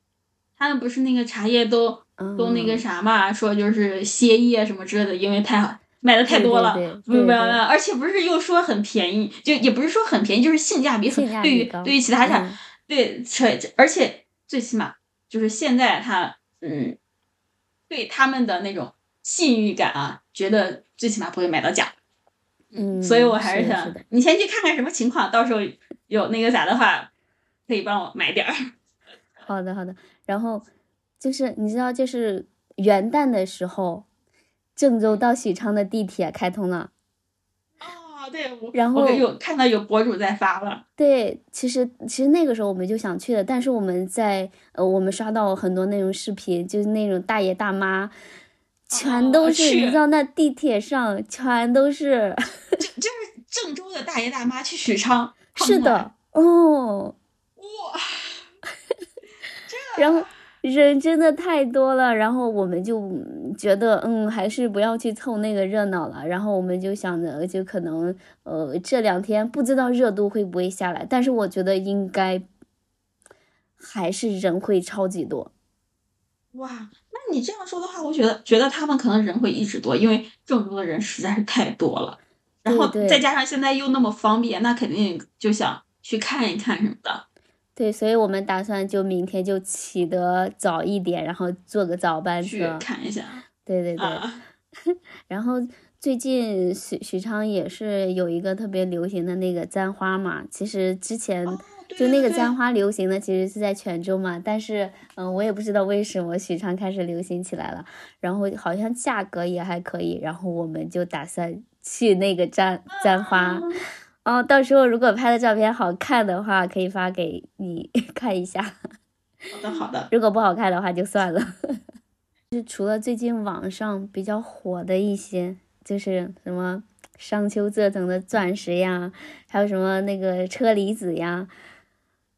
他们不是那个茶叶都都那个啥嘛，说就是歇业什么之类的，因为太买的太多了，没有没有。而且不是又说很便宜，就也不是说很便宜，就是性价比很。对于对于其他产，对，而且最起码就是现在他嗯，对他们的那种。信誉感啊，觉得最起码不会买到假，嗯，所以我还是想你先去看看什么情况，到时候有那个啥的话，可以帮我买点儿。好的，好的。然后就是你知道，就是元旦的时候，郑州到许昌的地铁开通了。啊，对，然后有看到有博主在发了。对，其实其实那个时候我们就想去的，但是我们在呃，我们刷到很多那种视频，就是那种大爷大妈。全都是，你知道那地铁上全都是，就就是郑州的大爷大妈去许昌，是的，哦，哇，然后人真的太多了，然后我们就觉得，嗯，还是不要去凑那个热闹了。然后我们就想着，就可能，呃，这两天不知道热度会不会下来，但是我觉得应该还是人会超级多，哇。你这样说的话，我觉得觉得他们可能人会一直多，因为郑州的人实在是太多了。然后再加上现在又那么方便，那肯定就想去看一看什么的。对，所以我们打算就明天就起得早一点，然后坐个早班车看一下。对对对。然后最近许许昌也是有一个特别流行的那个簪花嘛，其实之前。就那个簪花流行的其实是在泉州嘛，但是嗯，我也不知道为什么许昌开始流行起来了，然后好像价格也还可以，然后我们就打算去那个簪簪花，哦，到时候如果拍的照片好看的话，可以发给你 看一下。好的好的，如果不好看的话就算了。就除了最近网上比较火的一些，就是什么商丘这层的钻石呀，还有什么那个车厘子呀。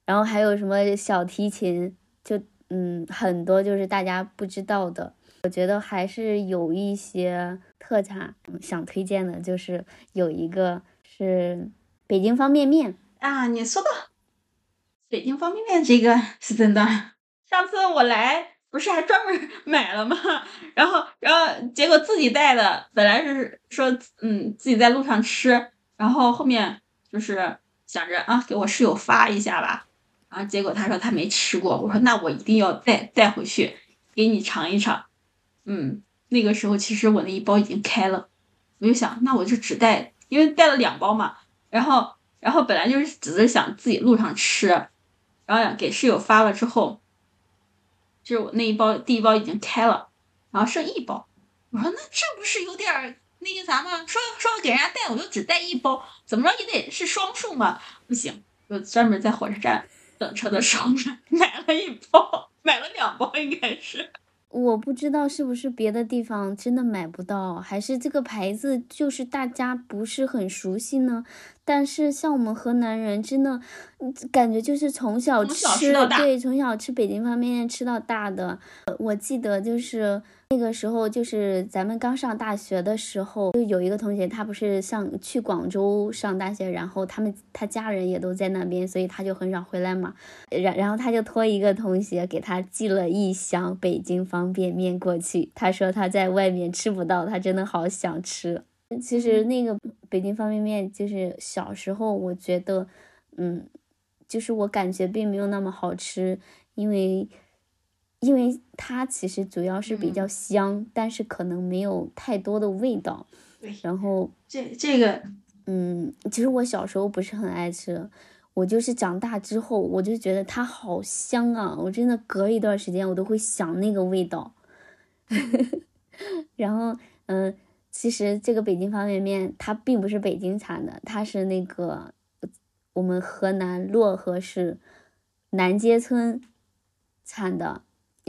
然后还有什么小提琴，就嗯很多就是大家不知道的，我觉得还是有一些特产想推荐的，就是有一个是北京方便面。啊，你说的北京方便面这个是真的，上次我来不是还专门买了吗？然后，然后结果自己带的，本来是说嗯自己在路上吃，然后后面就是想着啊给我室友发一下吧，然后结果他说他没吃过，我说那我一定要带带回去给你尝一尝。嗯，那个时候其实我那一包已经开了，我就想那我就只带，因为带了两包嘛，然后然后本来就是只是想自己路上吃。然后给室友发了之后，就是我那一包第一包已经开了，然后剩一包。我说那这不是有点那个啥吗？说说给人家带，我就只带一包，怎么着也得是双数嘛？不行，就专门在火车站等车的时候 买了一包，买了两包应该是。我不知道是不是别的地方真的买不到，还是这个牌子就是大家不是很熟悉呢？但是像我们河南人，真的感觉就是从小吃，对，从小吃北京方便面吃到大的。我记得就是。那个时候就是咱们刚上大学的时候，就有一个同学，他不是上去广州上大学，然后他们他家人也都在那边，所以他就很少回来嘛。然然后他就托一个同学给他寄了一箱北京方便面过去，他说他在外面吃不到，他真的好想吃。其实那个北京方便面就是小时候我觉得，嗯，就是我感觉并没有那么好吃，因为。因为它其实主要是比较香，但是可能没有太多的味道。对，然后这这个，嗯，其实我小时候不是很爱吃，我就是长大之后，我就觉得它好香啊！我真的隔一段时间我都会想那个味道。然后，嗯，其实这个北京方便面它并不是北京产的，它是那个我们河南漯河市南街村产的。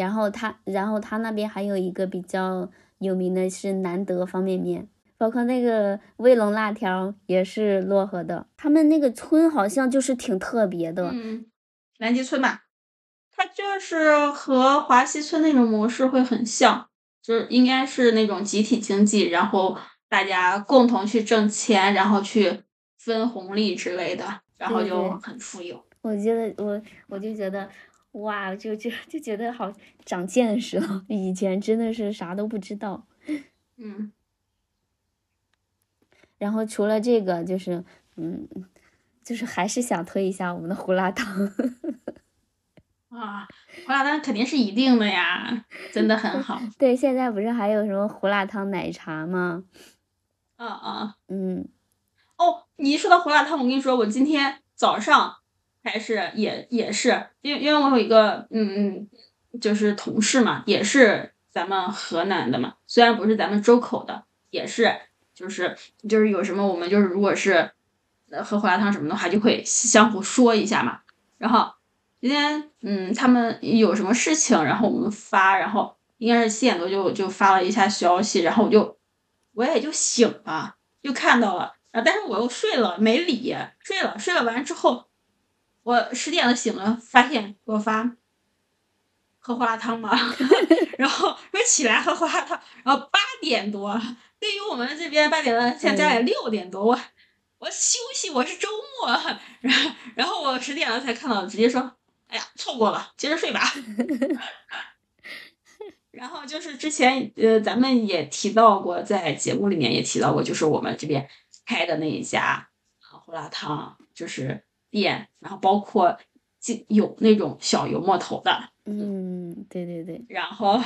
然后他，然后他那边还有一个比较有名的是难得方便面，包括那个卫龙辣条也是漯河的。他们那个村好像就是挺特别的，嗯，南极村吧，它就是和华西村那种模式会很像，就是应该是那种集体经济，然后大家共同去挣钱，然后去分红利之类的，然后就很富有。我觉得我我就觉得。哇，就就就觉得好长见识了，以前真的是啥都不知道。嗯。然后除了这个，就是嗯，就是还是想推一下我们的胡辣汤。啊，胡辣汤肯定是一定的呀，真的很好。对，现在不是还有什么胡辣汤奶茶吗？啊啊。嗯。哦，你一说到胡辣汤，我跟你说，我今天早上。还是也也是，因为因为我有一个嗯嗯，就是同事嘛，也是咱们河南的嘛，虽然不是咱们周口的，也是就是就是有什么我们就是如果是喝胡辣汤什么的话，就会相互说一下嘛。然后今天嗯他们有什么事情，然后我们发，然后应该是七点多就就发了一下消息，然后我就我也就醒了，就看到了，啊但是我又睡了没理，睡了睡了完之后。我十点了醒了，发现给我发喝胡辣汤吗？然后说起来喝胡辣汤，然后八点多，对于我们这边八点多，现在家里六点多，我我休息，我是周末，然后然后我十点了才看到，直接说，哎呀，错过了，接着睡吧。然后就是之前呃，咱们也提到过，在节目里面也提到过，就是我们这边开的那一家胡辣汤，就是。店，然后包括有那种小油墨头的，嗯，对对对。然后，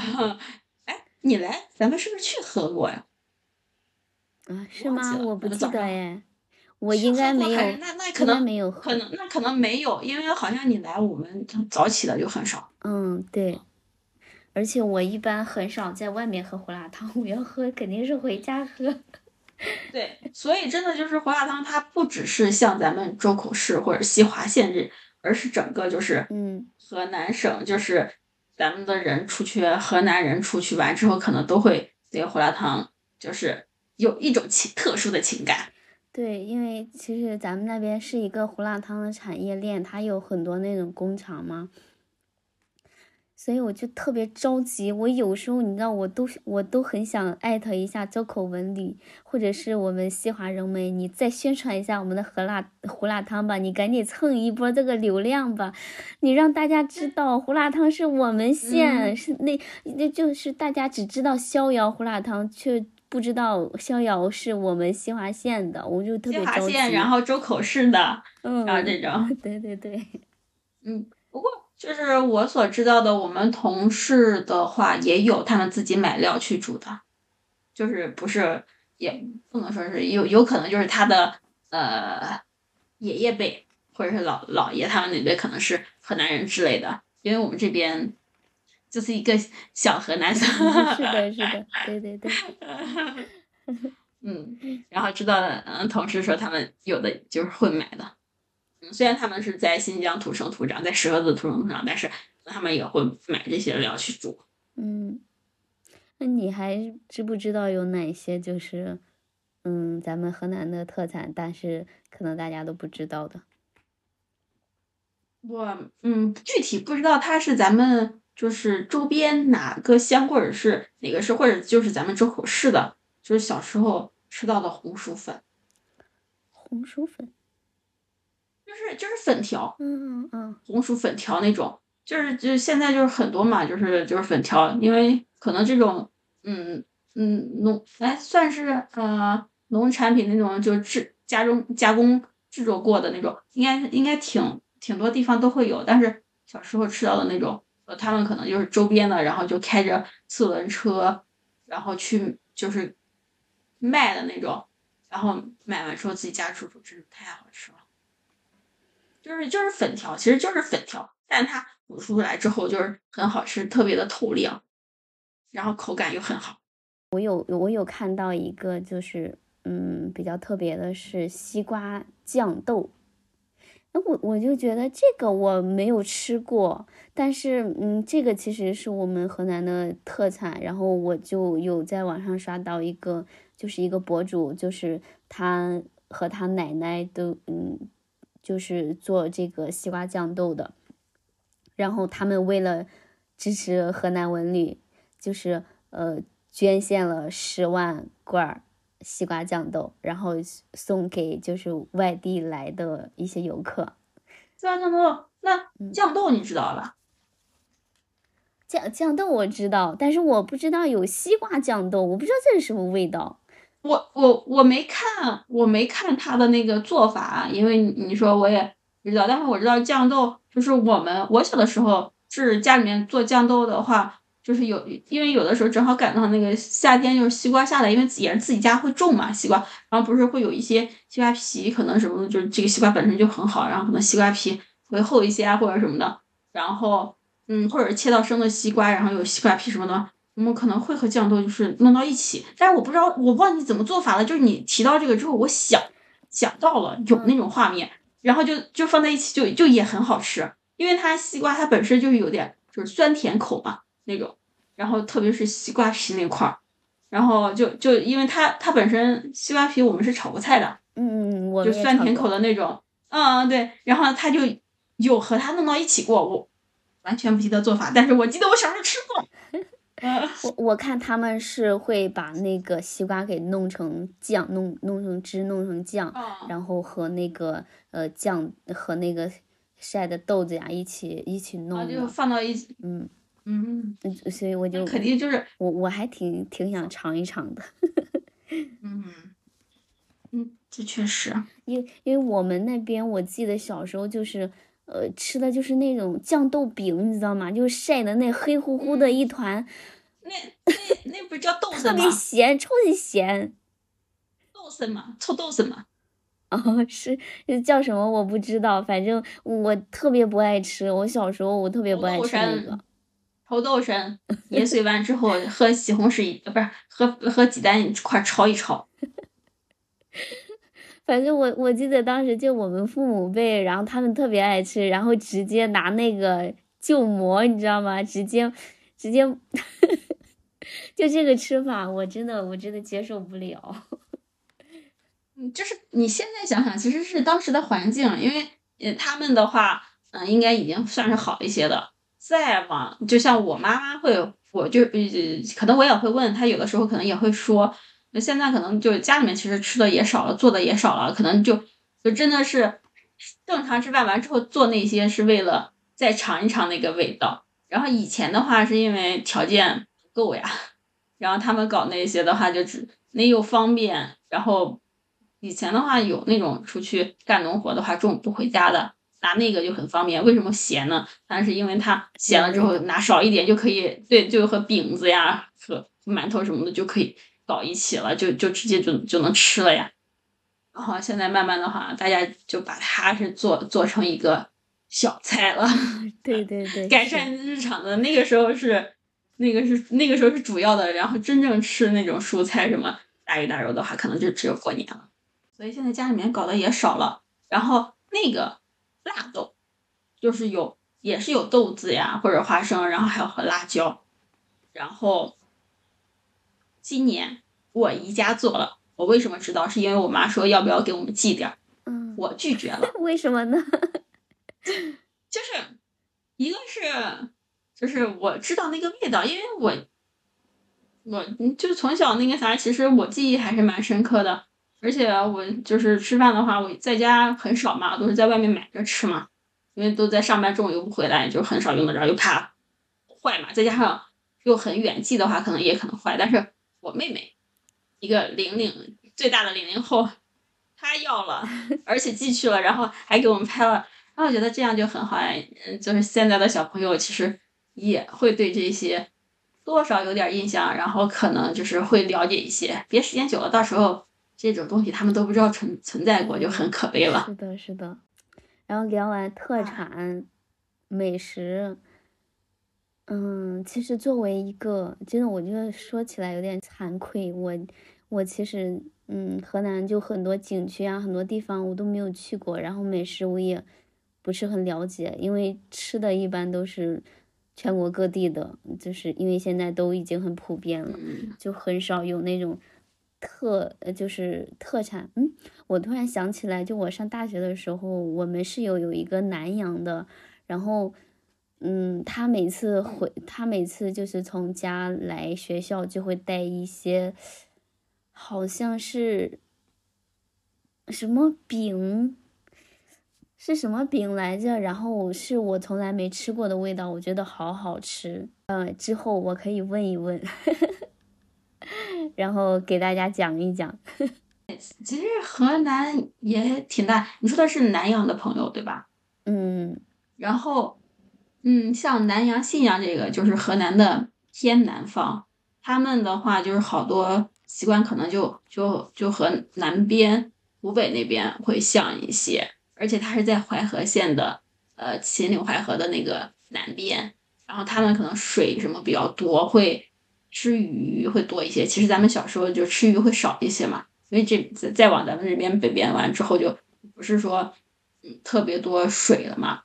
哎，你来，咱们是不是去喝过呀？啊，是吗？我不记得哎，我应该没有，那那可能没有，可能那可能没有，因为好像你来我们早起的就很少。嗯，对。而且我一般很少在外面喝胡辣汤，我要喝肯定是回家喝。对，所以真的就是胡辣汤，它不只是像咱们周口市或者西华县这，而是整个就是嗯河南省，就是咱们的人出去，河南人出去玩之后，可能都会对胡辣汤就是有一种情特殊的情感。对，因为其实咱们那边是一个胡辣汤的产业链，它有很多那种工厂嘛。所以我就特别着急，我有时候你知道，我都我都很想艾特一下周口文旅，或者是我们西华人们，你再宣传一下我们的胡辣胡辣汤吧，你赶紧蹭一波这个流量吧，你让大家知道胡辣汤是我们县，是那那就是大家只知道逍遥胡辣汤，却不知道逍遥是我们西华县的，我就特别着急。西华县，然后周口市的，嗯，然后这种，对对对，嗯，不过。就是我所知道的，我们同事的话也有他们自己买料去煮的，就是不是也不能说是有有可能就是他的呃爷爷辈或者是老老爷他们那辈可能是河南人之类的，因为我们这边就是一个小河南省。是的，是的，对对对。嗯，然后知道的嗯同事说他们有的就是会买的。虽然他们是在新疆土生土长，在石河子土生土长，但是他们也会买这些料去煮。嗯，那你还知不知道有哪些就是，嗯，咱们河南的特产，但是可能大家都不知道的？我嗯，具体不知道它是咱们就是周边哪个乡，或者是哪个市，或者就是咱们周口市的，就是小时候吃到的红薯粉。红薯粉。就是就是粉条，嗯嗯嗯，红薯粉条那种，就是就现在就是很多嘛，就是就是粉条，因为可能这种，嗯嗯农哎算是呃农产品那种就制加工加工制作过的那种，应该应该挺挺多地方都会有，但是小时候吃到的那种，呃他们可能就是周边的，然后就开着四轮车，然后去就是卖的那种，然后买完之后自己家煮煮，真是太好吃了。就是就是粉条，其实就是粉条，但它煮出来之后就是很好吃，特别的透亮，然后口感又很好。我有我有看到一个，就是嗯比较特别的是西瓜酱豆，那我我就觉得这个我没有吃过，但是嗯这个其实是我们河南的特产，然后我就有在网上刷到一个，就是一个博主，就是他和他奶奶都嗯。就是做这个西瓜酱豆的，然后他们为了支持河南文旅，就是呃捐献了十万罐西瓜酱豆，然后送给就是外地来的一些游客。西瓜酱豆，那酱豆你知道吧？酱酱豆我知道，但是我不知道有西瓜酱豆，我不知道这是什么味道。我我我没看，我没看他的那个做法，因为你说我也不知道。但是我知道酱豆就是我们我小的时候是家里面做酱豆的话，就是有因为有的时候正好赶上那个夏天，就是西瓜下来，因为也是自己家会种嘛西瓜，然后不是会有一些西瓜皮可能什么，就是这个西瓜本身就很好，然后可能西瓜皮会厚一些啊或者什么的，然后嗯或者切到生的西瓜，然后有西瓜皮什么的。我们可能会和酱豆就是弄到一起，但是我不知道，我忘记怎么做法了。就是你提到这个之后，我想想到了有那种画面，然后就就放在一起，就就也很好吃。因为它西瓜它本身就是有点就是酸甜口嘛那种，然后特别是西瓜皮那块儿，然后就就因为它它本身西瓜皮我们是炒过菜的，嗯嗯，就酸甜口的那种，嗯嗯对，然后它就有和它弄到一起过，我完全不记得做法，但是我记得我小时候吃过。我我看他们是会把那个西瓜给弄成酱，弄弄成汁，弄成酱，然后和那个呃酱和那个晒的豆子呀一起一起弄，就放到一起。嗯嗯，所以我就肯定就是我我还挺挺想尝一尝的。嗯嗯，这确实，因因为我们那边我记得小时候就是呃吃的就是那种酱豆饼，你知道吗？就是晒的那黑乎乎的一团。那那那不叫豆特别咸，超级咸。豆参嘛，臭豆参嘛。哦，是叫什么我不知道，反正我特别不爱吃。我小时候我特别不爱吃那个。臭豆参捏碎完之后和西红柿一不是和和鸡蛋一块炒一炒。反正我我记得当时就我们父母辈，然后他们特别爱吃，然后直接拿那个旧馍，你知道吗？直接直接。就这个吃法，我真的我真的接受不了。嗯，就是你现在想想，其实是当时的环境，因为呃他们的话，嗯，应该已经算是好一些的。再往，就像我妈妈会，我就可能我也会问她，有的时候可能也会说，那现在可能就家里面其实吃的也少了，做的也少了，可能就就真的是正常吃饭完之后做那些是为了再尝一尝那个味道。然后以前的话是因为条件不够呀，然后他们搞那些的话就只那又方便，然后以前的话有那种出去干农活的话中午不回家的。拿那个就很方便，为什么咸呢？但是因为它咸了之后拿少一点就可以，对，就和饼子呀和馒头什么的就可以搞一起了，就就直接就就能吃了呀。然后现在慢慢的话，大家就把它是做做成一个小菜了。对对对，改善日常的那个时候是那个是那个时候是主要的，然后真正吃那种蔬菜什么大鱼大肉的话，可能就只有过年了。所以现在家里面搞的也少了，然后那个。辣豆就是有，也是有豆子呀，或者花生，然后还有和辣椒。然后今年我姨家做了，我为什么知道？是因为我妈说要不要给我们寄点儿，嗯，我拒绝了。为什么呢？就是一个是，就是我知道那个味道，因为我我就从小那个啥，其实我记忆还是蛮深刻的。而且我就是吃饭的话，我在家很少嘛，都是在外面买着吃嘛，因为都在上班，中午又不回来，就很少用得着，又怕坏嘛。再加上又很远，寄的话可能也可能坏。但是我妹妹一个零零最大的零零后，她要了，而且寄去了，然后还给我们拍了，然后我觉得这样就很好，嗯，就是现在的小朋友其实也会对这些多少有点印象，然后可能就是会了解一些，别时间久了，到时候。这种东西他们都不知道存存在过，就很可悲了。是的，是的。然后聊完特产美食，嗯，其实作为一个，真的我觉得说起来有点惭愧。我我其实，嗯，河南就很多景区啊，很多地方我都没有去过，然后美食我也不是很了解，因为吃的一般都是全国各地的，就是因为现在都已经很普遍了，就很少有那种。特呃就是特产，嗯，我突然想起来，就我上大学的时候，我们室友有一个南阳的，然后，嗯，他每次回，他每次就是从家来学校就会带一些，好像是什么饼，是什么饼来着？然后是我从来没吃过的味道，我觉得好好吃，嗯，之后我可以问一问。然后给大家讲一讲，其实河南也挺大。你说的是南阳的朋友对吧？嗯，然后，嗯，像南阳、信阳这个就是河南的偏南方，他们的话就是好多习惯可能就就就和南边湖北那边会像一些，而且它是在淮河县的呃秦岭淮河的那个南边，然后他们可能水什么比较多会。吃鱼会多一些，其实咱们小时候就吃鱼会少一些嘛，因为这再再往咱们这边北边完之后，就不是说嗯特别多水了嘛。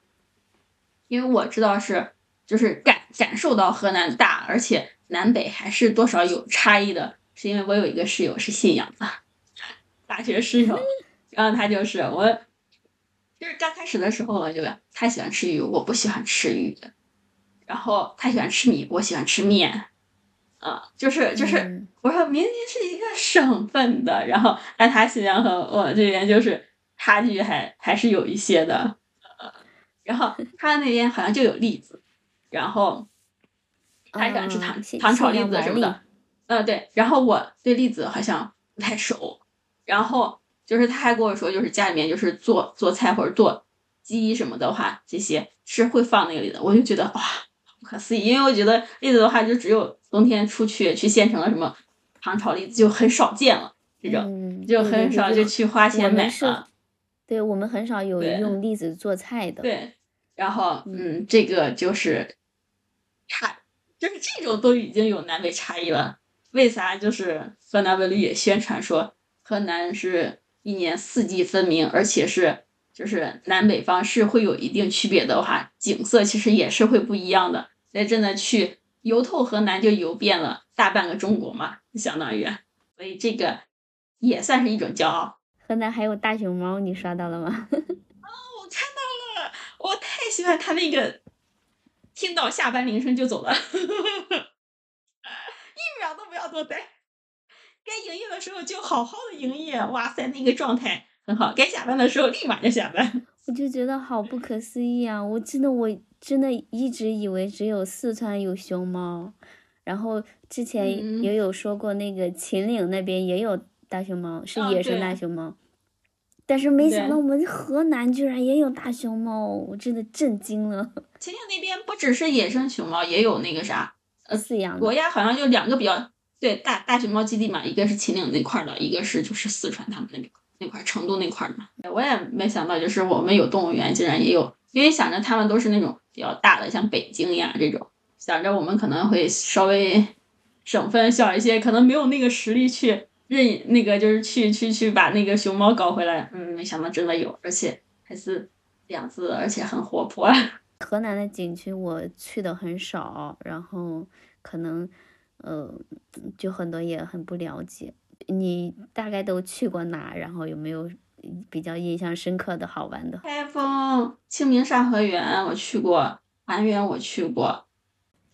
因为我知道是就是感感受到河南大，而且南北还是多少有差异的，是因为我有一个室友是信阳的，大学室友，然后他就是我，就是刚开始的时候我就他喜欢吃鱼，我不喜欢吃鱼，然后他喜欢吃米，我喜欢吃面。啊，就是就是，我说明明是一个省份的，然后但他新疆和我这边就是差距还还是有一些的，然后他那边好像就有栗子，然后他喜欢吃糖糖炒栗子什么的，嗯对，然后我对栗子好像不太熟，然后就是他还跟我说，就是家里面就是做做菜或者做鸡什么的话，这些是会放那个栗子，我就觉得哇。不可思议，因为我觉得栗子的话，就只有冬天出去去县城的什么糖炒栗子就很少见了，这种就很少就去花钱买了。对我们很少有用栗子做菜的。对，然后嗯，这个就是差，就是这种都已经有南北差异了。为啥？就是河南文旅也宣传说，河南是一年四季分明，而且是。就是南北方是会有一定区别的话，景色其实也是会不一样的。所以真的去游透河南，就游遍了大半个中国嘛，相当于。所以这个也算是一种骄傲。河南还有大熊猫，你刷到了吗？太喜欢他那个听到下班铃声就走了，一秒都不要多待。该营业的时候就好好的营业，哇塞，那个状态很好。该下班的时候立马就下班。我就觉得好不可思议啊！我真的，我真的一直以为只有四川有熊猫，然后之前也有说过那个秦岭那边也有大熊猫，是野生大熊猫。但是没想到我们河南居然也有大熊猫，我真的震惊了。秦岭那边不只是野生熊猫，也有那个啥，呃，饲养。国家好像就两个比较对大大熊猫基地嘛，一个是秦岭那块的，一个是就是四川他们那边。那块成都那块的嘛，我也没想到，就是我们有动物园，竟然也有，因为想着他们都是那种比较大的，像北京呀这种，想着我们可能会稍微省份小一些，可能没有那个实力去认那个，就是去去去把那个熊猫搞回来。嗯，没想到真的有，而且还是两只，而且很活泼。河南的景区我去的很少，然后可能呃就很多也很不了解。你大概都去过哪？然后有没有比较印象深刻的好玩的？开封清明上河园我去过，韩园我去过，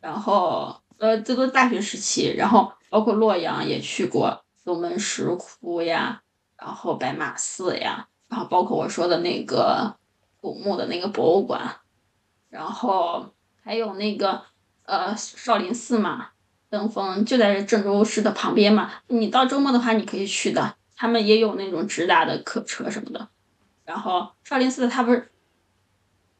然后呃这都是大学时期，然后包括洛阳也去过，龙门石窟呀，然后白马寺呀，然后包括我说的那个古墓的那个博物馆，然后还有那个呃少林寺嘛。登峰就在郑州市的旁边嘛，你到周末的话你可以去的，他们也有那种直达的客车什么的。然后少林寺它不是，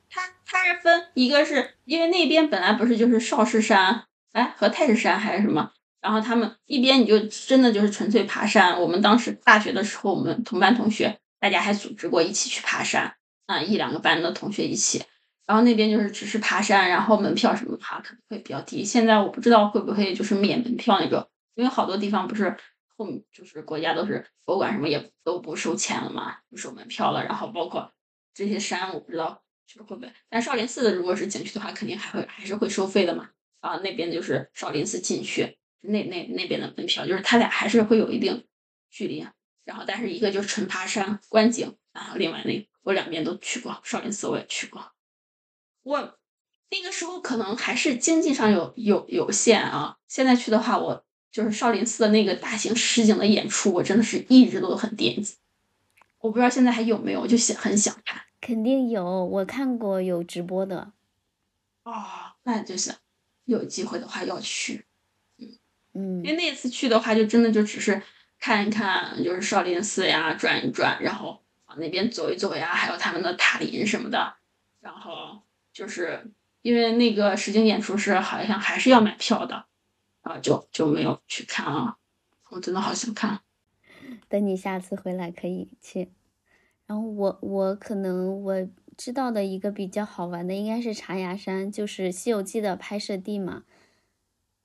它它是分一个是因为那边本来不是就是少室山，哎和太师山还是什么，然后他们一边你就真的就是纯粹爬山。我们当时大学的时候，我们同班同学大家还组织过一起去爬山啊，一两个班的同学一起。然后那边就是只是爬山，然后门票什么的话可能会比较低。现在我不知道会不会就是免门票那种，因为好多地方不是后面就是国家都是博物馆什么也都不收钱了嘛，不收门票了。然后包括这些山，我不知道就是会不会。但少林寺的如果是景区的话，肯定还会还是会收费的嘛。啊，那边就是少林寺进去那那那边的门票，就是它俩还是会有一定距离。然后但是一个就是纯爬山观景，然后另外那我两边都去过，少林寺我也去过。我那个时候可能还是经济上有有有限啊，现在去的话，我就是少林寺的那个大型实景的演出，我真的是一直都很惦记。我不知道现在还有没有，就想很想看。肯定有，我看过有直播的。哦，那就是有机会的话要去。嗯嗯，因为那次去的话，就真的就只是看一看，就是少林寺呀，转一转，然后往那边走一走呀，还有他们的塔林什么的，然后。就是因为那个实景演出是好像还是要买票的，然后就就没有去看啊。我真的好想看，等你下次回来可以去。然后我我可能我知道的一个比较好玩的应该是茶崖山，就是《西游记》的拍摄地嘛。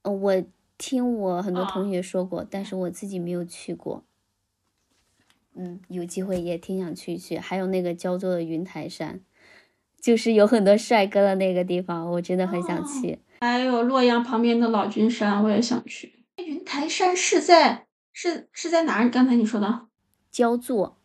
嗯，我听我很多同学说过，但是我自己没有去过。嗯，有机会也挺想去一去。还有那个焦作的云台山。就是有很多帅哥的那个地方，我真的很想去。还有洛阳旁边的老君山，我也想去。云台山是在是是在哪儿？刚才你说的焦作，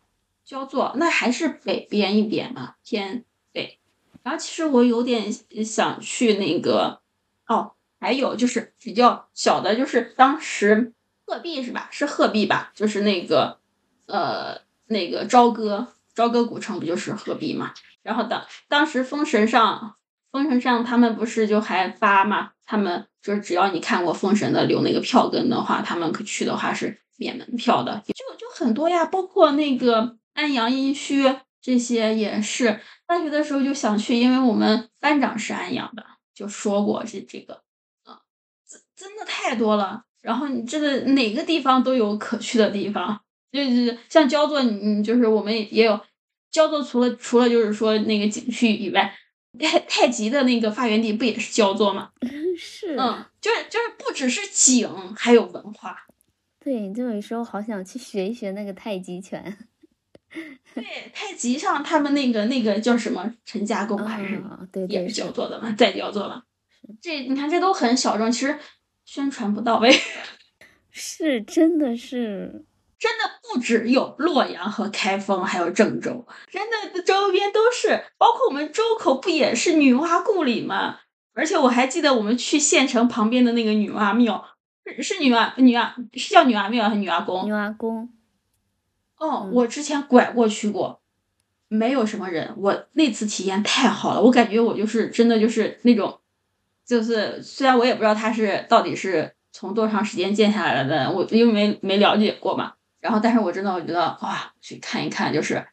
焦作那还是北边一点嘛，偏北。然后其实我有点想去那个哦，还有就是比较小的，就是当时鹤壁是吧？是鹤壁吧？就是那个呃那个朝歌。朝歌古城不就是鹤壁嘛？然后当当时封神上，封神上他们不是就还发嘛？他们就是只要你看过封神的留那个票根的话，他们可去的话是免门票的，就就很多呀，包括那个安阳殷墟这些也是。大学的时候就想去，因为我们班长是安阳的，就说过这这个，真真的太多了。然后你这个哪个地方都有可去的地方。就是像焦作，你就是我们也有焦作，除了除了就是说那个景区以外，太太极的那个发源地不也是焦作吗？是，嗯，就是就是不只是景，还有文化。对，就有时候好想去学一学那个太极拳。对，太极上他们那个那个叫什么陈家沟还是对也是焦作的嘛，在焦作嘛。这你看这都很小众，其实宣传不到位。是，真的是。真的不只有洛阳和开封，还有郑州，真的周边都是，包括我们周口不也是女娲故里吗？而且我还记得我们去县城旁边的那个女娲庙，是是女娲女娲是叫女娲庙还是女娲宫？女娲宫。哦，我之前拐过去过，没有什么人。我那次体验太好了，我感觉我就是真的就是那种，就是虽然我也不知道它是到底是从多长时间建下来的，我因为没没了解过嘛。然后，但是我真的我觉得哇，去看一看就是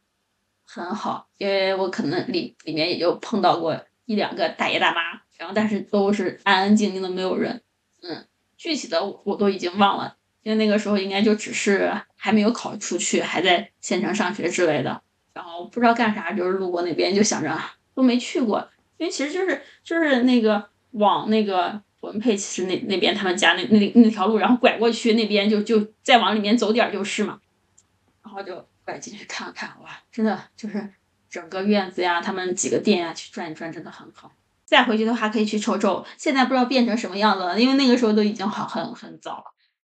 很好，因为我可能里里面也就碰到过一两个大爷大妈，然后但是都是安安静静的，没有人。嗯，具体的我都已经忘了，因为那个时候应该就只是还没有考出去，还在县城上学之类的。然后不知道干啥，就是路过那边就想着都没去过，因为其实就是就是那个往那个。文佩其实那那边他们家那那那条路，然后拐过去那边就就再往里面走点就是嘛，然后就拐进去看了看，哇，真的就是整个院子呀，他们几个店呀去转一转真的很好。再回去的话可以去瞅瞅，现在不知道变成什么样子了，因为那个时候都已经好很很早了，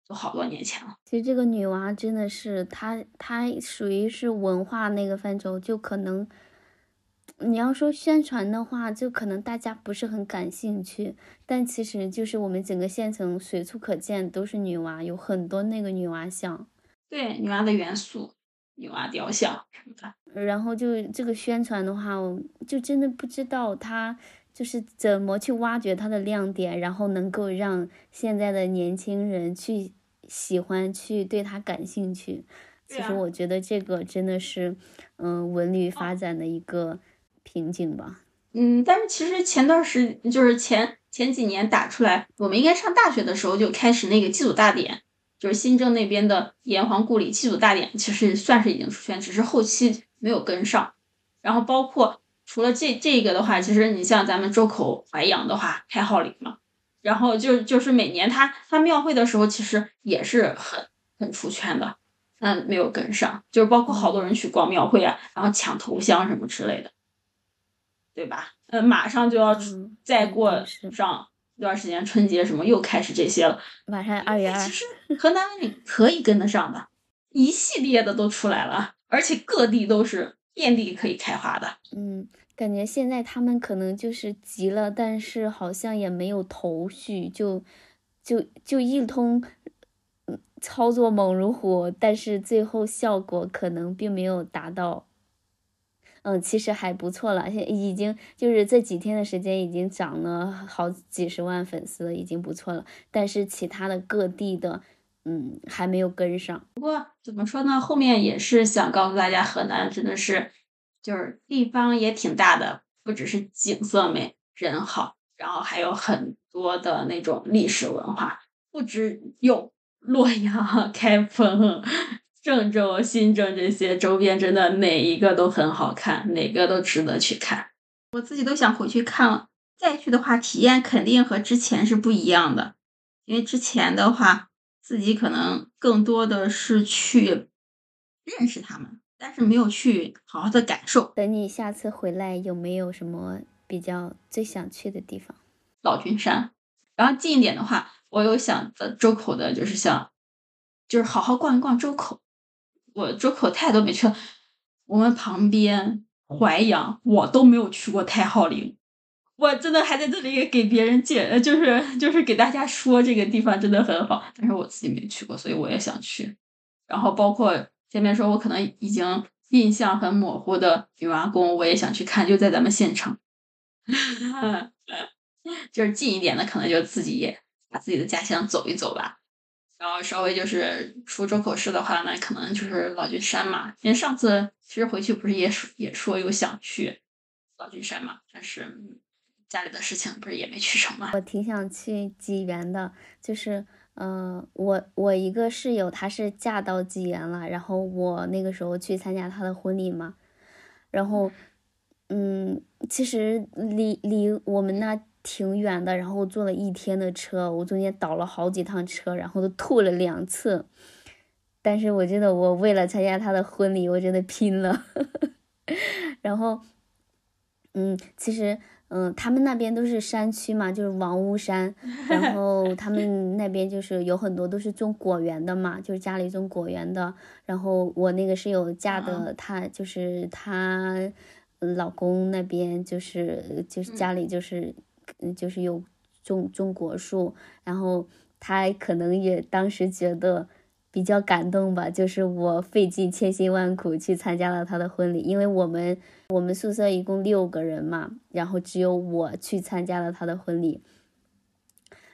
都好多年前了。其实这个女娃真的是，她她属于是文化那个范畴，就可能。你要说宣传的话，就可能大家不是很感兴趣，但其实就是我们整个县城随处可见都是女娲，有很多那个女娲像，对女娲的元素、女娲雕像什么的。然后就这个宣传的话，就真的不知道它就是怎么去挖掘它的亮点，然后能够让现在的年轻人去喜欢、去对它感兴趣。其实我觉得这个真的是，嗯，文旅发展的一个。瓶颈吧，嗯，但是其实前段时就是前前几年打出来，我们应该上大学的时候就开始那个祭祖大典，就是新郑那边的炎黄故里祭祖大典，其实算是已经出圈，只是后期没有跟上。然后包括除了这这个的话，其实你像咱们周口淮阳的话，开号陵嘛，然后就就是每年他他庙会的时候，其实也是很很出圈的，但没有跟上，就是包括好多人去逛庙会啊，然后抢头香什么之类的。对吧？呃，马上就要再过上一段时间，春节什么又开始这些了。马上二月二，其实河南文旅可以跟得上的，一系列的都出来了，而且各地都是遍地可以开花的。嗯，感觉现在他们可能就是急了，但是好像也没有头绪，就就就一通操作猛如虎，但是最后效果可能并没有达到。嗯，其实还不错了，现已经就是这几天的时间，已经涨了好几十万粉丝了，已经不错了。但是其他的各地的，嗯，还没有跟上。不过怎么说呢，后面也是想告诉大家，河南真的是，就是地方也挺大的，不只是景色美、人好，然后还有很多的那种历史文化，不只有洛阳、开封。郑州、新郑这些周边真的哪一个都很好看，哪个都值得去看。我自己都想回去看了。再去的话，体验肯定和之前是不一样的。因为之前的话，自己可能更多的是去认识他们，但是没有去好好的感受。等你下次回来，有没有什么比较最想去的地方？老君山。然后近一点的话，我有想的周口的，就是想，就是好好逛一逛周口。我周口太多没去了，我们旁边淮阳我都没有去过太昊陵，我真的还在这里给别人介，就是就是给大家说这个地方真的很好，但是我自己没去过，所以我也想去。然后包括前面说我可能已经印象很模糊的女娲宫，我也想去看，就在咱们县城 就是近一点的，可能就自己把自己的家乡走一走吧。然后稍微就是出周口市的话，那可能就是老君山嘛。因为上次其实回去不是也说也说有想去老君山嘛，但是家里的事情不是也没去成嘛。我挺想去济源的，就是嗯，我我一个室友她是嫁到济源了，然后我那个时候去参加她的婚礼嘛，然后嗯，其实离离我们那。挺远的，然后坐了一天的车，我中间倒了好几趟车，然后都吐了两次。但是我真的，我为了参加他的婚礼，我真的拼了。然后，嗯，其实，嗯，他们那边都是山区嘛，就是王屋山，然后他们那边就是有很多都是种果园的嘛，就是家里种果园的。然后我那个室友嫁的，他就是她老公那边就是就是家里就是。嗯，就是有种种果树，然后他可能也当时觉得比较感动吧，就是我费尽千辛万苦去参加了他的婚礼，因为我们我们宿舍一共六个人嘛，然后只有我去参加了他的婚礼，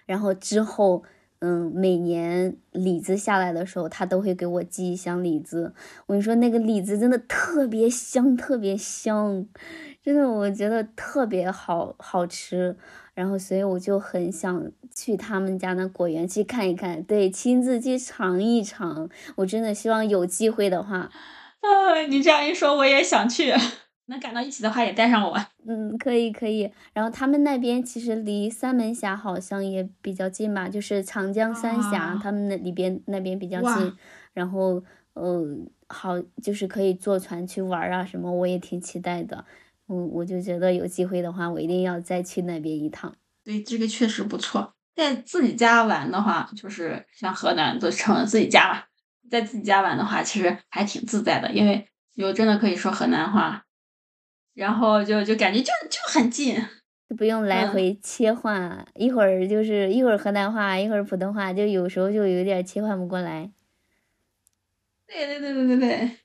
然后之后。嗯，每年李子下来的时候，他都会给我寄一箱李子。我跟你说，那个李子真的特别香，特别香，真的，我觉得特别好好吃。然后，所以我就很想去他们家那果园去看一看，对，亲自去尝一尝。我真的希望有机会的话，啊，你这样一说，我也想去。能赶到一起的话，也带上我。嗯，可以可以。然后他们那边其实离三门峡好像也比较近吧，就是长江三峡，他们那里边那边比较近。然后，呃，好，就是可以坐船去玩啊什么，我也挺期待的。我我就觉得有机会的话，我一定要再去那边一趟。对，这个确实不错。在自己家玩的话，就是像河南都成了自己家嘛，在自己家玩的话，其实还挺自在的，因为有真的可以说河南话。然后就就感觉就就很近，就不用来回切换，一会儿就是一会儿河南话，一会儿普通话，就有时候就有点切换不过来。对对对对对对，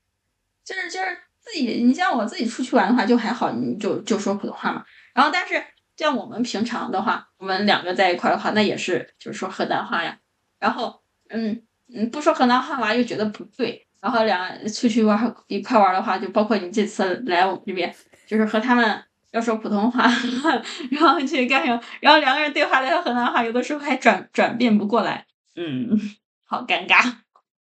就是就是自己，你像我自己出去玩的话就还好，你就就说普通话嘛。然后但是像我们平常的话，我们两个在一块的话，那也是就是说河南话呀。然后嗯嗯，不说河南话吧，又觉得不对。然后两出去玩一块玩的话，就包括你这次来我们这边。就是和他们要说普通话，然后去干什么？然后两个人对话的河南话，有的时候还转转变不过来，嗯，好尴尬。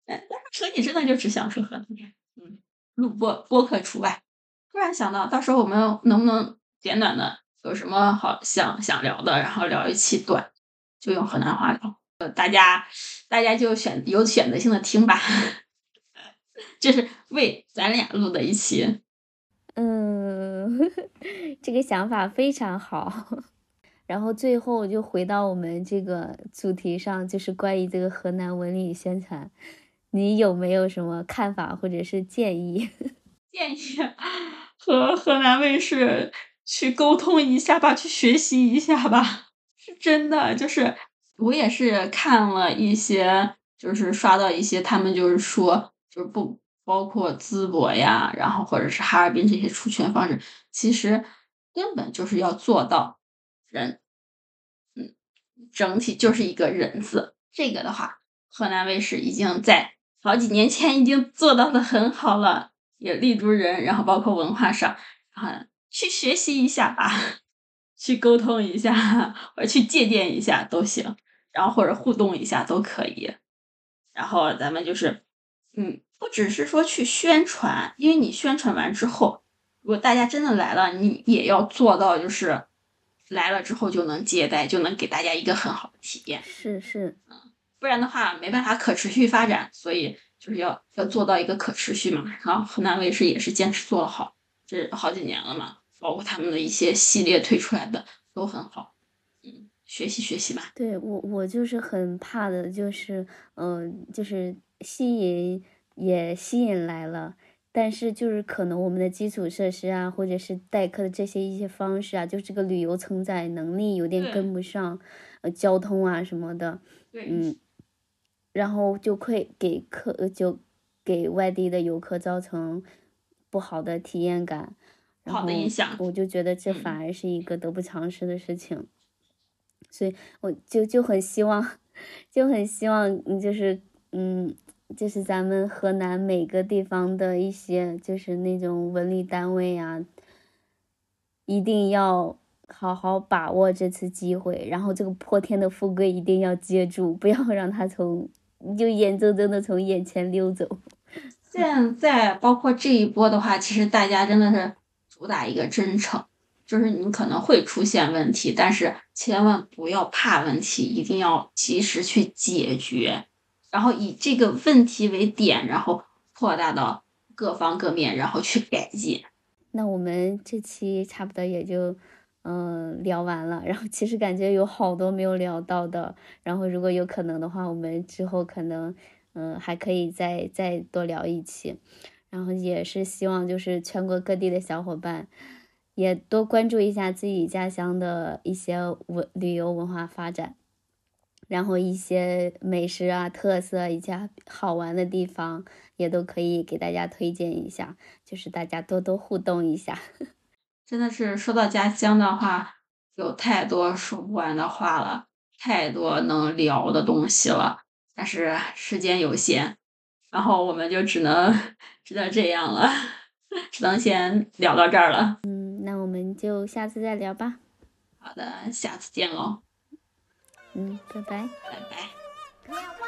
嗯，车你真的就只想说河南话，嗯，录播播客除外。突然想到，到时候我们能不能简短的有什么好想想聊的，然后聊一期短，就用河南话聊。呃，大家大家就选有选择性的听吧，这是为咱俩录的一期。嗯，这个想法非常好。然后最后就回到我们这个主题上，就是关于这个河南文旅宣传，你有没有什么看法或者是建议？建议和河南卫视去沟通一下吧，去学习一下吧。是真的，就是我也是看了一些，就是刷到一些，他们就是说，就是不。包括淄博呀，然后或者是哈尔滨这些出圈方式，其实根本就是要做到人，嗯，整体就是一个人字。这个的话，河南卫视已经在好几年前已经做到的很好了，也立足人，然后包括文化上，然后去学习一下吧，去沟通一下，或者去借鉴一下都行，然后或者互动一下都可以。然后咱们就是，嗯。不只是说去宣传，因为你宣传完之后，如果大家真的来了，你也要做到，就是来了之后就能接待，就能给大家一个很好的体验。是是，嗯，不然的话没办法可持续发展，所以就是要要做到一个可持续嘛。然后河南卫视也是坚持做了好，这好几年了嘛，包括他们的一些系列推出来的都很好，嗯，学习学习吧。对我我就是很怕的，就是嗯，就是吸引。也吸引来了，但是就是可能我们的基础设施啊，或者是代课的这些一些方式啊，就这个旅游承载能力有点跟不上，呃，交通啊什么的，嗯，然后就会给客就给外地的游客造成不好的体验感，好的影响，我就觉得这反而是一个得不偿失的事情，所以我就就很希望，就很希望，就是嗯。就是咱们河南每个地方的一些，就是那种文旅单位啊，一定要好好把握这次机会，然后这个破天的富贵一定要接住，不要 让他从就眼睁睁的从眼前溜走。现在包括这一波的话，其实大家真的是主打一个真诚，就是你可能会出现问题，但是千万不要怕问题，一定要及时去解决。然后以这个问题为点，然后扩大到各方各面，然后去改进。那我们这期差不多也就嗯聊完了。然后其实感觉有好多没有聊到的。然后如果有可能的话，我们之后可能嗯还可以再再多聊一期。然后也是希望就是全国各地的小伙伴，也多关注一下自己家乡的一些文旅游文化发展，然后一些美食啊、特色以及好玩的地方，也都可以给大家推荐一下，就是大家多多互动一下。真的是说到家乡的话，有太多说不完的话了，太多能聊的东西了，但是时间有限，然后我们就只能只能这样了，只能先聊到这儿了。嗯，那我们就下次再聊吧。好的，下次见喽。嗯，拜拜。拜拜。